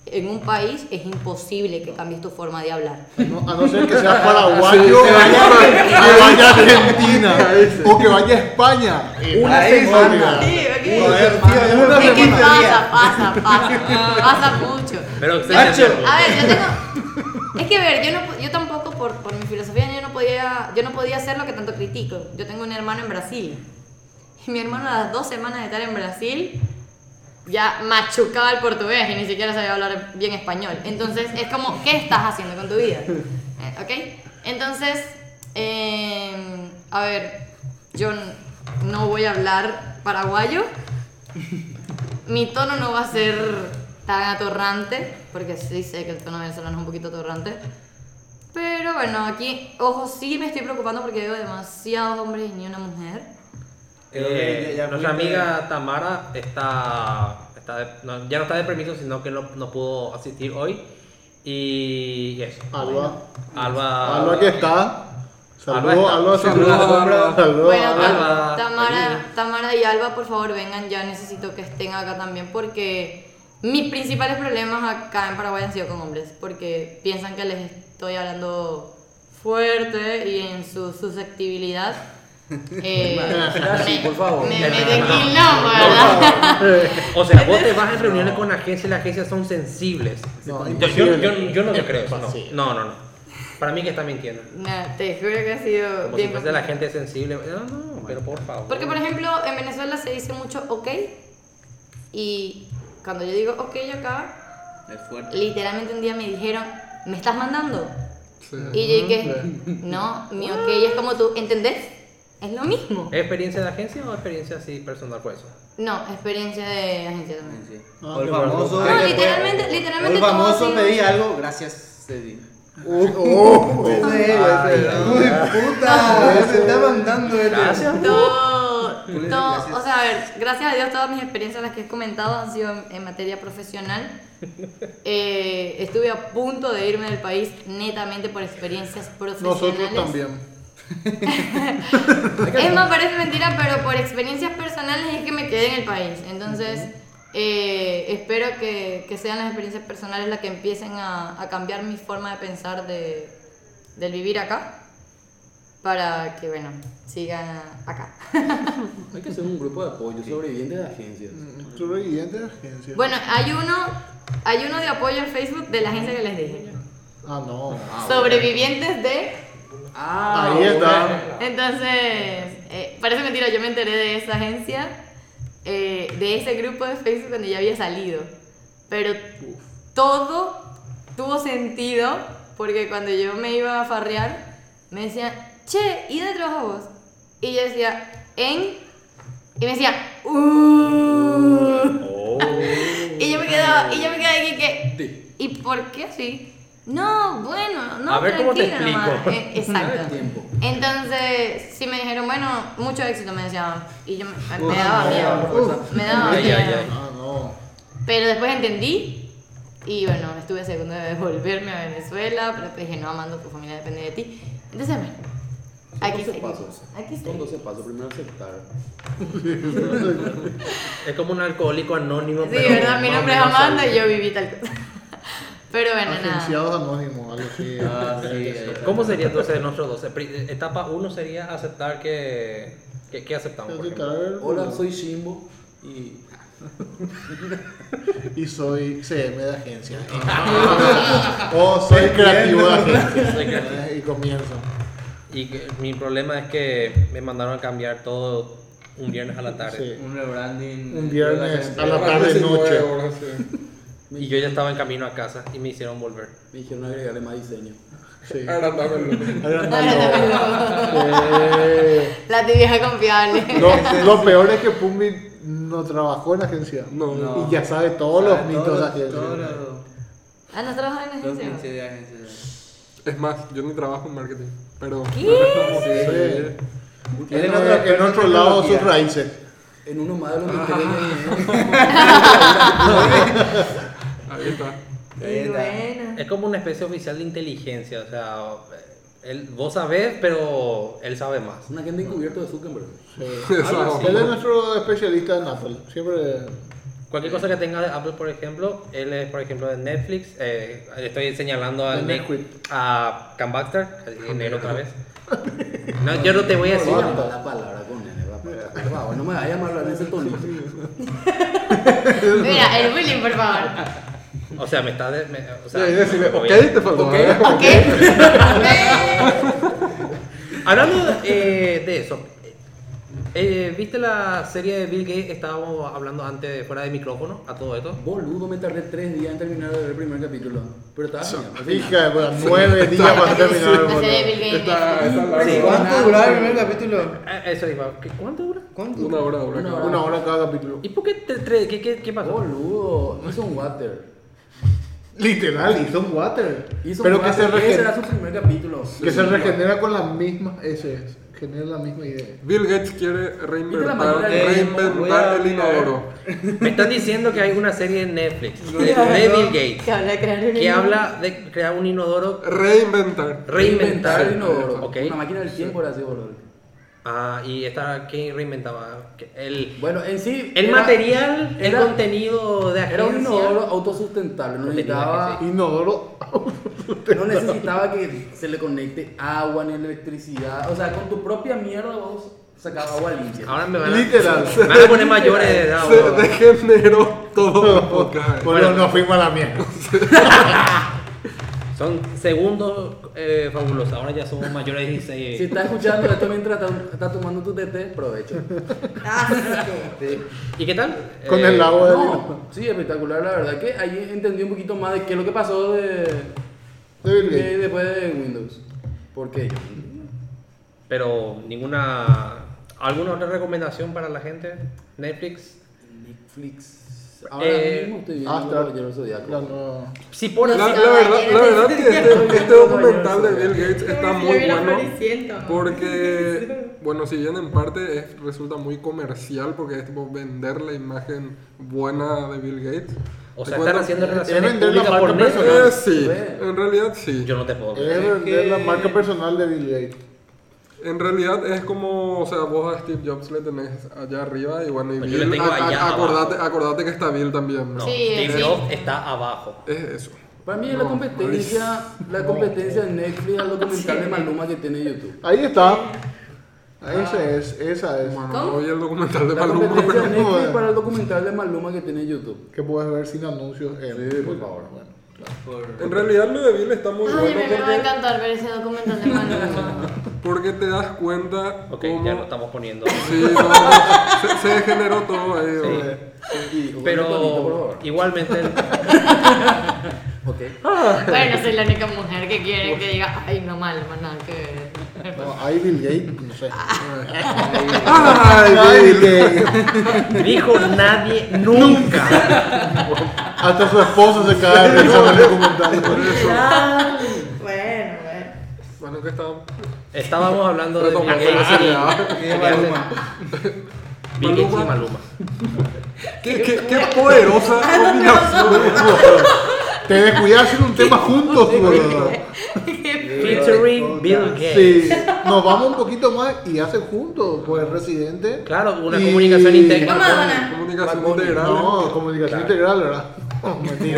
en un país es imposible que cambies tu forma de hablar. No, a no ser que sea paraguayo que vaya a Argentina o que vaya a España. Una semana. Sí, una Es que pasa, pasa, pasa, pasa mucho. Pero usted. A ver, yo tengo. Es que a ver, yo, no, yo tampoco por, por mi filosofía yo no podía yo no podía hacer lo que tanto critico. Yo tengo un hermano en Brasil. Y mi hermano a las dos semanas de estar en Brasil ya machucaba el portugués y ni siquiera sabía hablar bien español. Entonces es como, ¿qué estás haciendo con tu vida? Eh, ¿Ok? Entonces, eh, a ver, yo no voy a hablar paraguayo. Mi tono no va a ser tan atorrante, porque sí sé que el tono venezolano es un poquito atorrante. Pero bueno, aquí, ojo, sí me estoy preocupando porque veo demasiados hombres y ni una mujer. Eh, ya- ya nuestra amiga Tamara está, está de- no, ya no está de permiso, sino que no, no pudo asistir hoy. Y eso. Alba. Alba. Alba que está. Saludos. Alba, Saludos, saludos. Saludos, Bueno, Alba. Tamara, Alba. Tamara y Alba, por favor, vengan ya. Necesito que estén acá también porque mis principales problemas acá en Paraguay han sido con hombres. Porque piensan que les estoy hablando fuerte y en su susceptibilidad. Eh, por favor. Me, me declinó, ¿verdad? O sea, vos te vas en reuniones con agencias y las agencias son sensibles. No, yo, yo, yo, yo no te creo no. No, no, no. Para mí que está mintiendo. No, te juro que ha sido Como si bien fuese la gente sensible. No, no, pero por favor. Porque, por ejemplo, en Venezuela se dice mucho ok. Y cuando yo digo ok acá, Es fuerte. literalmente un día me dijeron, ¿me estás mandando? Sí. Y yo dije, no, mi ok es como tú, ¿entendés? Es lo mismo. ¿Es experiencia de agencia o experiencia así personal por eso? No, experiencia de agencia también. Sí. Ah, o el famoso. No, literalmente- literalmente O el famoso todo pedí algo, gracias, Cedi. Oh, Ese, ese. Uy, puta. Se está mandando este. Gracias. Todo, todo- gracias. o sea, a ver, gracias a Dios todas mis experiencias las que he comentado han sido en, en materia profesional. Eh, estuve a punto de irme del país netamente por experiencias profesionales. Nosotros también. Es más, parece mentira, pero por experiencias personales es que me quedé en el país. Entonces, eh, espero que, que sean las experiencias personales las que empiecen a, a cambiar mi forma de pensar de, del vivir acá. Para que, bueno, siga acá. Hay que hacer un grupo de apoyo, sobrevivientes de agencias. Sobreviviente de agencia. Bueno, hay uno, hay uno de apoyo en Facebook de la agencia que les dije. Ah, no. Sobrevivientes de... Ah, Ahí está. Entonces, eh, parece mentira, yo me enteré de esa agencia, eh, de ese grupo de Facebook cuando ya había salido. Pero todo tuvo sentido porque cuando yo me iba a farrear, me decían, che, ¿y dónde trabajas vos? Y yo decía, en... Y me decían, uh. Y yo me quedaba, y yo me quedaba ahí que, ¿y por qué así? No, bueno, no, A ver cómo te tranquila nomás". explico. Eh, exacto. Entonces, sí me dijeron, bueno, mucho éxito, me decían. Y yo me, me daba miedo. Me daba miedo. ay, ay. No. Pero después entendí. Y bueno, estuve a segundo de volverme a Venezuela. Pero después dije, no, Amando, tu familia depende de ti. Entonces, bueno, aquí 12 seguimos. pasos. Aquí Son seguimos. 12 pasos. Primero aceptar. Es como un alcohólico anónimo. Sí, pero verdad, mi nombre es Amanda y yo viví tal cosa. Pero bueno, nada. Anónimos, algo así. Ah, sí. ¿Cómo sería entonces nuestros 12? Pri- Etapa 1 sería aceptar que. ¿Qué, qué aceptamos? por ejemplo? Aceptar- Hola, soy Shimbo y Y soy CM de agencia. o soy creativo de agencia. Soy creativo. Y comienzo. Y que mi problema es que me mandaron a cambiar todo un viernes a la tarde. Sí. Un rebranding. Un viernes a la tarde 19 noche. horas, sí. Y yo ya estaba en camino a casa y me hicieron volver. me dijeron agregarle más diseño. Sí. Agrandámelo. Sí. La vieja confiable. Lo, lo peor es que Pumbi no trabajó en agencia. No, No. Y ya sabe todos los mitos de agencia. Ah, ¿no trabajas en agencia? de agencia. Es más, yo ni trabajo en marketing. Pero. Sí. Él En, en otro en otro lado sus raíces. En uno más de los misterios Ahí está. Ahí está. Bueno. Es como una especie oficial de inteligencia. O sea, él, vos sabés, pero él sabe más. Un agente encubierto de Zuckerberg. Eso. Él es nuestro especialista en Apple. Siempre. Cualquier cosa que tenga de Apple, por ejemplo, él es, por ejemplo, de Netflix. eh, estoy señalando a, Nick- a Cam Baxter, en negro otra vez. No, yo no te voy a decir. La palabra con él, no me vayas a hablar en ese tonito. Mira, el bullying, por favor. O sea, me está. de- me- o sea, decirle, me ok, te faltó. Ok. ¿eh? ¿Ok? Hablando eh, de eso, eh, ¿viste la serie de Bill Gates? Estábamos hablando antes, fuera de micrófono, a todo esto. Boludo, me tardé tres días en terminar de ver el primer capítulo. Pero estaba final. Hija, bueno, nueve días para terminar el La serie de. Bill Gates. Está, está largo. Sí. ¿Cuánto duraba el primer capítulo? Eh, Eso iba. ¿Qué- ¿Cuánto dura? ¿Cuánto? Una hora, una Una hora. Una hora cada capítulo. ¿Y por qué te, qué, qué, qué pasó? Boludo, hizo un water. Literal, hizo un water. Hizo Pero un que se, water. Ese era su primer capítulo. que se regenera con la misma. Ese es. Genera la misma idea. Bill Gates quiere ¿Viste la reinventar, reinventar el inodoro. Me están diciendo que hay una serie en Netflix de, de Bill Gates Que habla de crear un que niño. habla de crear un inodoro, Reinventar. reinventar. el inodoro. Ok. Una máquina del tiempo era así, boludo. Ah, y esta, ¿quién reinventaba? El, Bueno, en sí. el era- material, el contenido de agencia. Era un inodoro autosustentable, no necesitaba. Inodoro. no necesitaba que se le conecte agua ni electricidad. O sea, con tu propia mierda vos sacabas agua limpia. Ahora me van a, Literal. me van a poner mayores de edad. Se degeneró todo podcast. Bueno, nos fuimos a la mierda. Son segundos eh, fabulosos. Ahora ya somos mayores de 16. Si estás escuchando esto mientras estás, tomando tu TT, provecho. ¿Y qué tal? Con Eh, el agua de No, sí, espectacular, la verdad que ahí entendí un poquito más de qué es lo que pasó de, de Bill de- Gates. después de Windows. Porque Pero ninguna. ¿Alguna otra recomendación para la gente? Netflix. Netflix. Ahora Eh, mismo estoy viendo Hasta Caballeros la nueva- Si pones. La, la verdad, la verdad que este, este documental de Bill Gates está muy bueno porque, bueno, si bien en parte es- resulta muy comercial porque es tipo vender la imagen buena de Bill Gates. O sea, están haciendo relaciones públicas por personal. Eh, sí, en realidad sí. Yo no te puedo Es creer. vender la marca personal de Bill Gates. En realidad es como, o sea, vos a Steve Jobs le tenés allá arriba y bueno, y Pues yo le Bill, tengo a- allá acordate, acordate que está Bill también. No, Sí, Steve sí. Jobs está abajo. Es eso. Para mí es la No, competencia, la competencia de Netflix al documental de Maluma que tiene YouTube. Ahí está. Ese es, esa es. Bueno, ¿Cómo? no vi el documental de La Maluma, competencia de pero... no, Netflix eh. para el documental de Maluma que tiene YouTube. Que puedes ver sin anuncios. en- Sí, por favor. Bueno, En realidad lo de Bill está muy Ay, bueno me, me va a porque, encantar ver ese documental de Maluma. porque te das cuenta Ok, cómo... ya lo estamos poniendo. Sí, no, no, se, se degeneró todo ahí. Sí. ¿no? Pero igualmente. Ok. Bueno, soy la única mujer que quiere que diga, ay, no, Maluma, nada que ver. No, ahí Bill Gates, no sé. Ay, Ay, Bill. Gates. Dijo nadie nunca. Hasta su esposo se cae en el documental. Bueno, bueno. Bueno, que está... Estábamos hablando de Bill Gates y- Maluma. Bill Gates y Maluma. Maluma. ¿Qué, qué, qué poderosa combinación. Te descuidas en un tema juntos, boludo. Featuring Bill Gates. Sí, nos vamos un poquito más y hacen juntos, pues Residente. Claro, una Y- comunicación integral. Comunicación integral. No, comunicación integral, ¿verdad?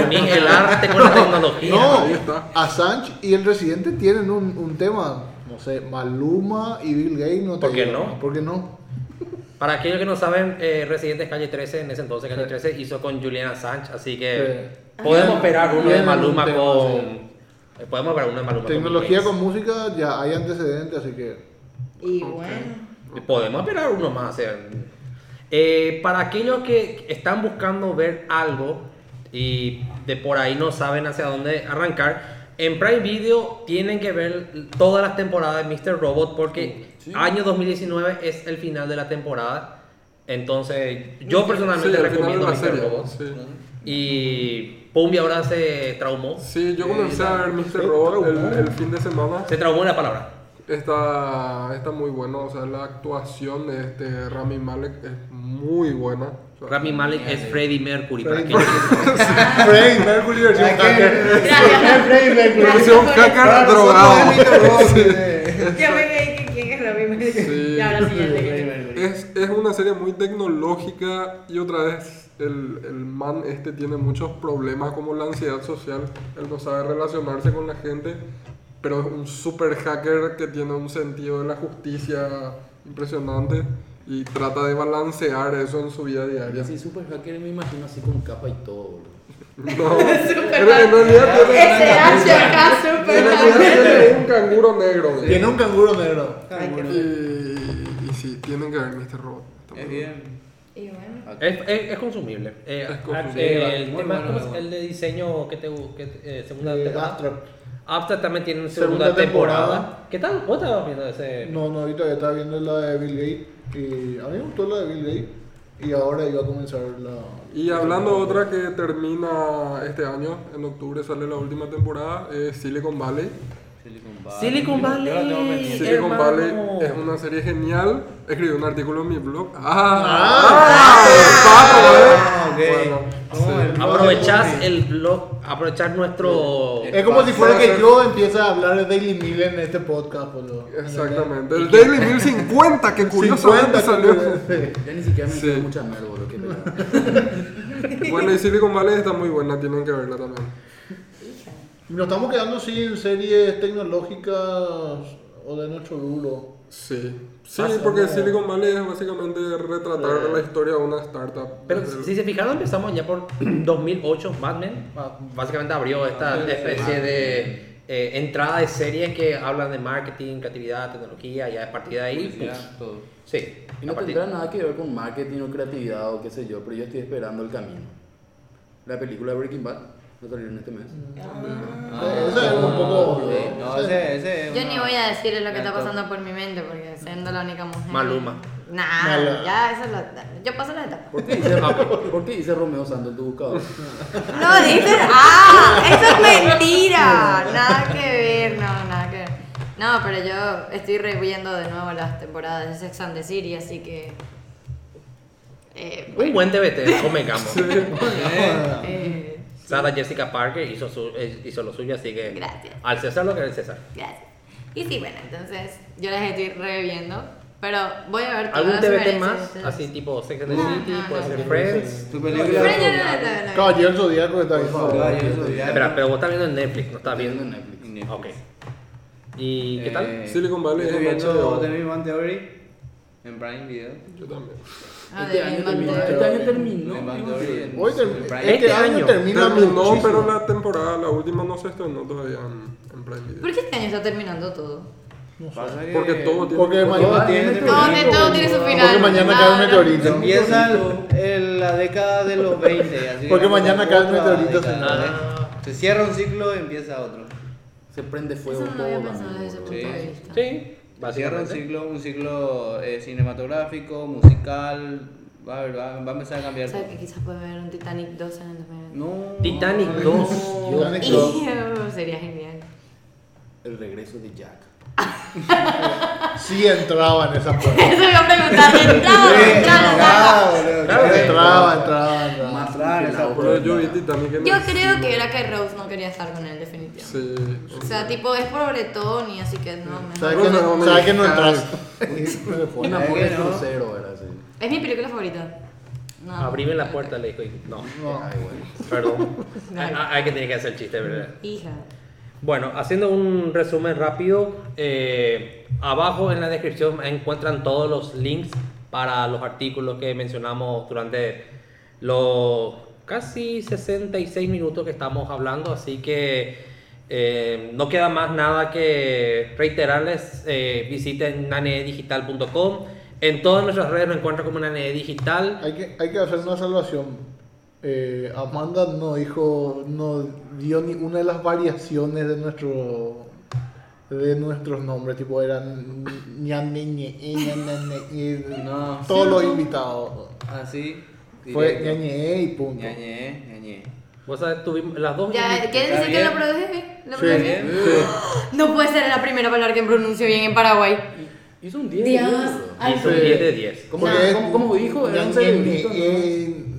Ni el arte con la tecnología. No, Ahí está. Assange y el Residente tienen un, un tema, no sé, Maluma y Bill Gates, no te ¿Por qué digo, no? ¿Por qué no? Para aquellos que no saben, eh, Residentes Calle 13, en ese entonces Calle 13, hizo con Juliana Assange, así que podemos esperar uno de Maluma un tema, con... sí. eh, Podemos uno de Maluma Tecnología con con música ya hay antecedentes, así que Y bueno. Podemos esperar uno más. o sea, eh, para aquellos que están buscando ver algo y de por ahí no saben hacia dónde arrancar, en Prime Video tienen que ver todas las temporadas de Mr. Robot porque año 2019 es el final de la temporada. Entonces, yo personalmente Sí, recomiendo Mr. Robot. sí. Y Pumbi ahora se traumó. Sí, yo comencé a ver Mr. Robot el, el fin de semana. Se traumó en la palabra. Está, está muy bueno, o sea, la actuación de este Rami Malek es muy buena. O sea, Rami Malek es Freddie Mercury. Para Freddie que- Freddie Mercury versión hacker. Gracias. Freddie Mercury. Versión hacker drogado. Ya me quién es Robbie Sí. Y ahora siguiente. Es, es una serie muy tecnológica y otra vez el, el man este tiene muchos problemas como la ansiedad social. Él no sabe relacionarse con la gente, pero es un super hacker que tiene un sentido de la justicia impresionante y trata de balancear eso en su vida diaria. así super hacker me imagino así con capa y todo. No, en, realidad tiene, un canguro negro. güey. Tiene un canguro negro. Y, y sí, tienen que ver Mr. Robot. Es bien. Y bueno. Es, es, es consumible. Eh, Es consumible. eh, el, Muy tema, bueno, el de diseño que te que, eh, segunda Eh, temporada. Abstract. Abstract también tiene una segunda, Segunda temporada. temporada. ¿Qué tal? ¿Vos estabas viendo ese? No, no, ahorita ya estaba viendo la de Bill Gates y a mí me gustó la de Bill Gates y ahora iba a comenzar la... Y hablando de otra que termina este año, en octubre sale la última temporada, es Silicon Valley. Silicon Valley. Yo la tengo pendiente. Silicon hermano. Valley es una serie genial. Escribí un artículo en mi blog. ¡Ah! Ah, ok. Bueno, ¿Cómo sí. el- Aprovechás el blog, aprovechar nuestro. Es como si fuera que yo empiece a hablar de Daily Mail en este podcast, boludo. Exactamente. El Daily 1050, que curiosamente 50 salió. Ya ni siquiera me Sí. mucha mierda, boludo. Bueno, y Silicon Valley está muy buena, tienen que verla también. Y nos estamos quedando sin series tecnológicas o de nuestro rubro. Sí, sí, porque ¿no? Silicon Valley es básicamente retratar la historia de una startup. Pero Desde el- si se fijaron, empezamos ya por 2008, Mad Men. ah, Básicamente abrió esta especie de eh, entrada de series que hablan de marketing, creatividad, tecnología, ya a partir de ahí. Pues, todo. sí, Y no partir- tendrá nada que ver con marketing o creatividad o qué sé yo, pero yo estoy esperando el camino. La película de Breaking Bad salir en este mes. Eh, Esa es un poco. Sí, no, ese, ese es Yo una- ni voy a decirles lo que está pasando por mi mente porque siendo la única mujer. Maluma. Nah, Mala. ya, eso lo. Yo paso la etapa. ¿Por qué dice, ¿por qué dice Romeo Santos en tu buscador? No, dices, ¡ah! Eso es mentira. Nada que ver, no, nada que ver. No, pero yo estoy reviendo de nuevo las temporadas de Sex and the City, así que. Eh, Un buen TBT, convengamos. eh, Sarah Jessica Parker hizo, su, eh, hizo lo suyo, así que. Gracias. Al César lo que es el César. gracias. Y sí, bueno, entonces yo las estoy reviendo, pero voy a ver. ¿Algún TBT más? Así tipo Sex and the No, City, no, puede no, ser no. Friends. Tu película Pero yo no, de- no, no, no. Caballero Zodíaco está. Espera, pero vos estás viendo en Netflix, no estás viendo en Netflix. Ok. ¿Y qué tal? Eh, Silicon Valley Estoy es viendo. The Big Bang Theory en Prime Video. Yo también. Ah, Este de año. Bang Este año terminó. Hoy este año termina Terminó, muchísimo. pero la temporada, la última no se estrenó todavía en, en Prime Video. ¿Por qué este año está terminando todo? Pasa que- Porque todo tiene Porque que- mañana todo tiene No, todo tiene su final. Porque mañana No, cae un no. meteorito. Empieza el- la década de los 20. Así que Porque mañana cae el otra meteorito, señor. ¿eh? Se cierra un ciclo y empieza otro. Se prende fuego Eso no había pensado desde ese punto de vista. Sí, cierra un ciclo, un ciclo eh, cinematográfico, musical. Va a, haber- va, va a empezar a cambiar O sea, todo. que quizás puede haber un Titanic 2 en el 2020. No. Titanic 2. Dios. Titanic 2. Iu, Sería genial. El regreso de Jack. Sí entraba en esa puerta. Eso iba a preguntar. Entraba, entraba. Claro que Entraba, entraba, entraba. Más que. Pero yo vi Titanic en Yo el creo que era que Rose no quería estar con él, definitivamente. Sí. O sea, tipo, es por Bretón y así que no. ¿Sabes que no, ¿sabes que no entras? Un Es amor que de no. crucero era así. Es mi película favorita. No. Abrime la puerta, le dijo. No, No. Ay, bueno. perdón. hay, hay que tener que hacer chiste, ¿verdad? Hija. Bueno, haciendo un resumen rápido, eh, abajo en la descripción encuentran todos los links para los artículos que mencionamos durante los casi 66 minutos que estamos hablando, así que eh, no queda más nada que reiterarles, eh, visiten nanedigital.com, en todas nuestras redes nos encuentran como Nane Digital, Hay que, hay que hacer una salvación. Eh, Amanda no dijo, no dio ni una de las variaciones de nuestro de nuestros nombres, tipo eran ñane, ñe, ñane, ñe, No. todos los invitados. Así. Fue directo. ñañe y punto. Ñañe, ñañe. vos sabés, tuvimos las dos... Ya, ¿Quién dice que lo bien. produje? ¿Lo Sí, sí. No puede ser la primera palabra que pronuncio bien en Paraguay. Hizo un 10 de Dios. 10, boludo. Ay, Hizo un Sí. 10 de 10. Como, Porque como, como dijo, era un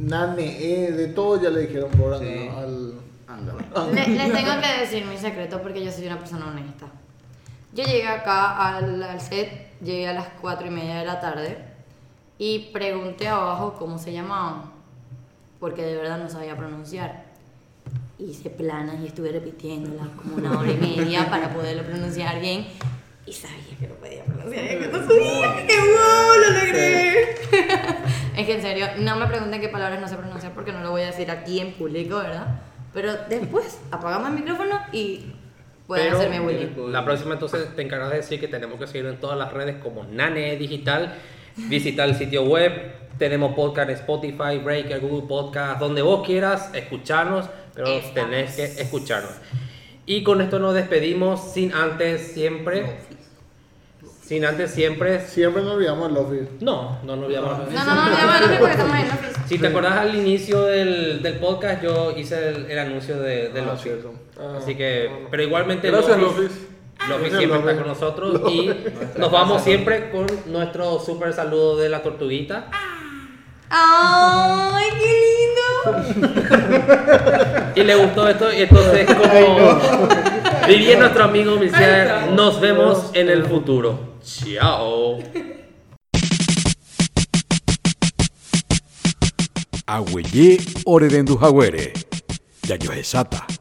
nane, e, de todo ya le dijeron por ahora, Sí. ¿no? al Ándale. Le- les tengo que decir mi secreto porque yo soy una persona honesta. Yo llegué acá al, al set, llegué a las 4 y media de la tarde y pregunté abajo cómo se llamaban, porque de verdad no sabía pronunciar. Hice planas y estuve repitiéndolas como una hora y media para poderlo pronunciar bien y sabía que no podía pronunciar que no sabía, que wow, lo logré. es que en serio, no me pregunten qué palabras no sé pronunciar porque no lo voy a decir aquí en público, ¿verdad? Pero después apagamos el micrófono y pueden Pero hacerme bullying. la próxima entonces te encargas de decir que tenemos que seguir en todas las redes como Nane Digital, visitar el sitio web, tenemos podcast en Spotify, Breaker, Google Podcast, donde vos quieras escucharnos, pero Estamos. tenés que escucharnos. Y con esto nos despedimos sin antes siempre, sin antes siempre, Siempre nos olvidamos del office. no, no nos olvidamos. No, no, no, ya bueno, porque estamos en Office. Si te acordás al inicio del, del podcast, yo hice el, el anuncio de, del Ah, Office. cierto. Ah, Así que, pero igualmente Gracias, Lofis- Lofis. Lofis Gracias, siempre está con nosotros y nos vamos siempre con nuestro super saludo de la tortuguita. ¡Ay, qué lindo! Y le gustó esto y entonces como diría nuestro amigo Michel, nos vemos en el futuro. Chao. Agüeyé Oreden du Jaguere. Yayo Sata.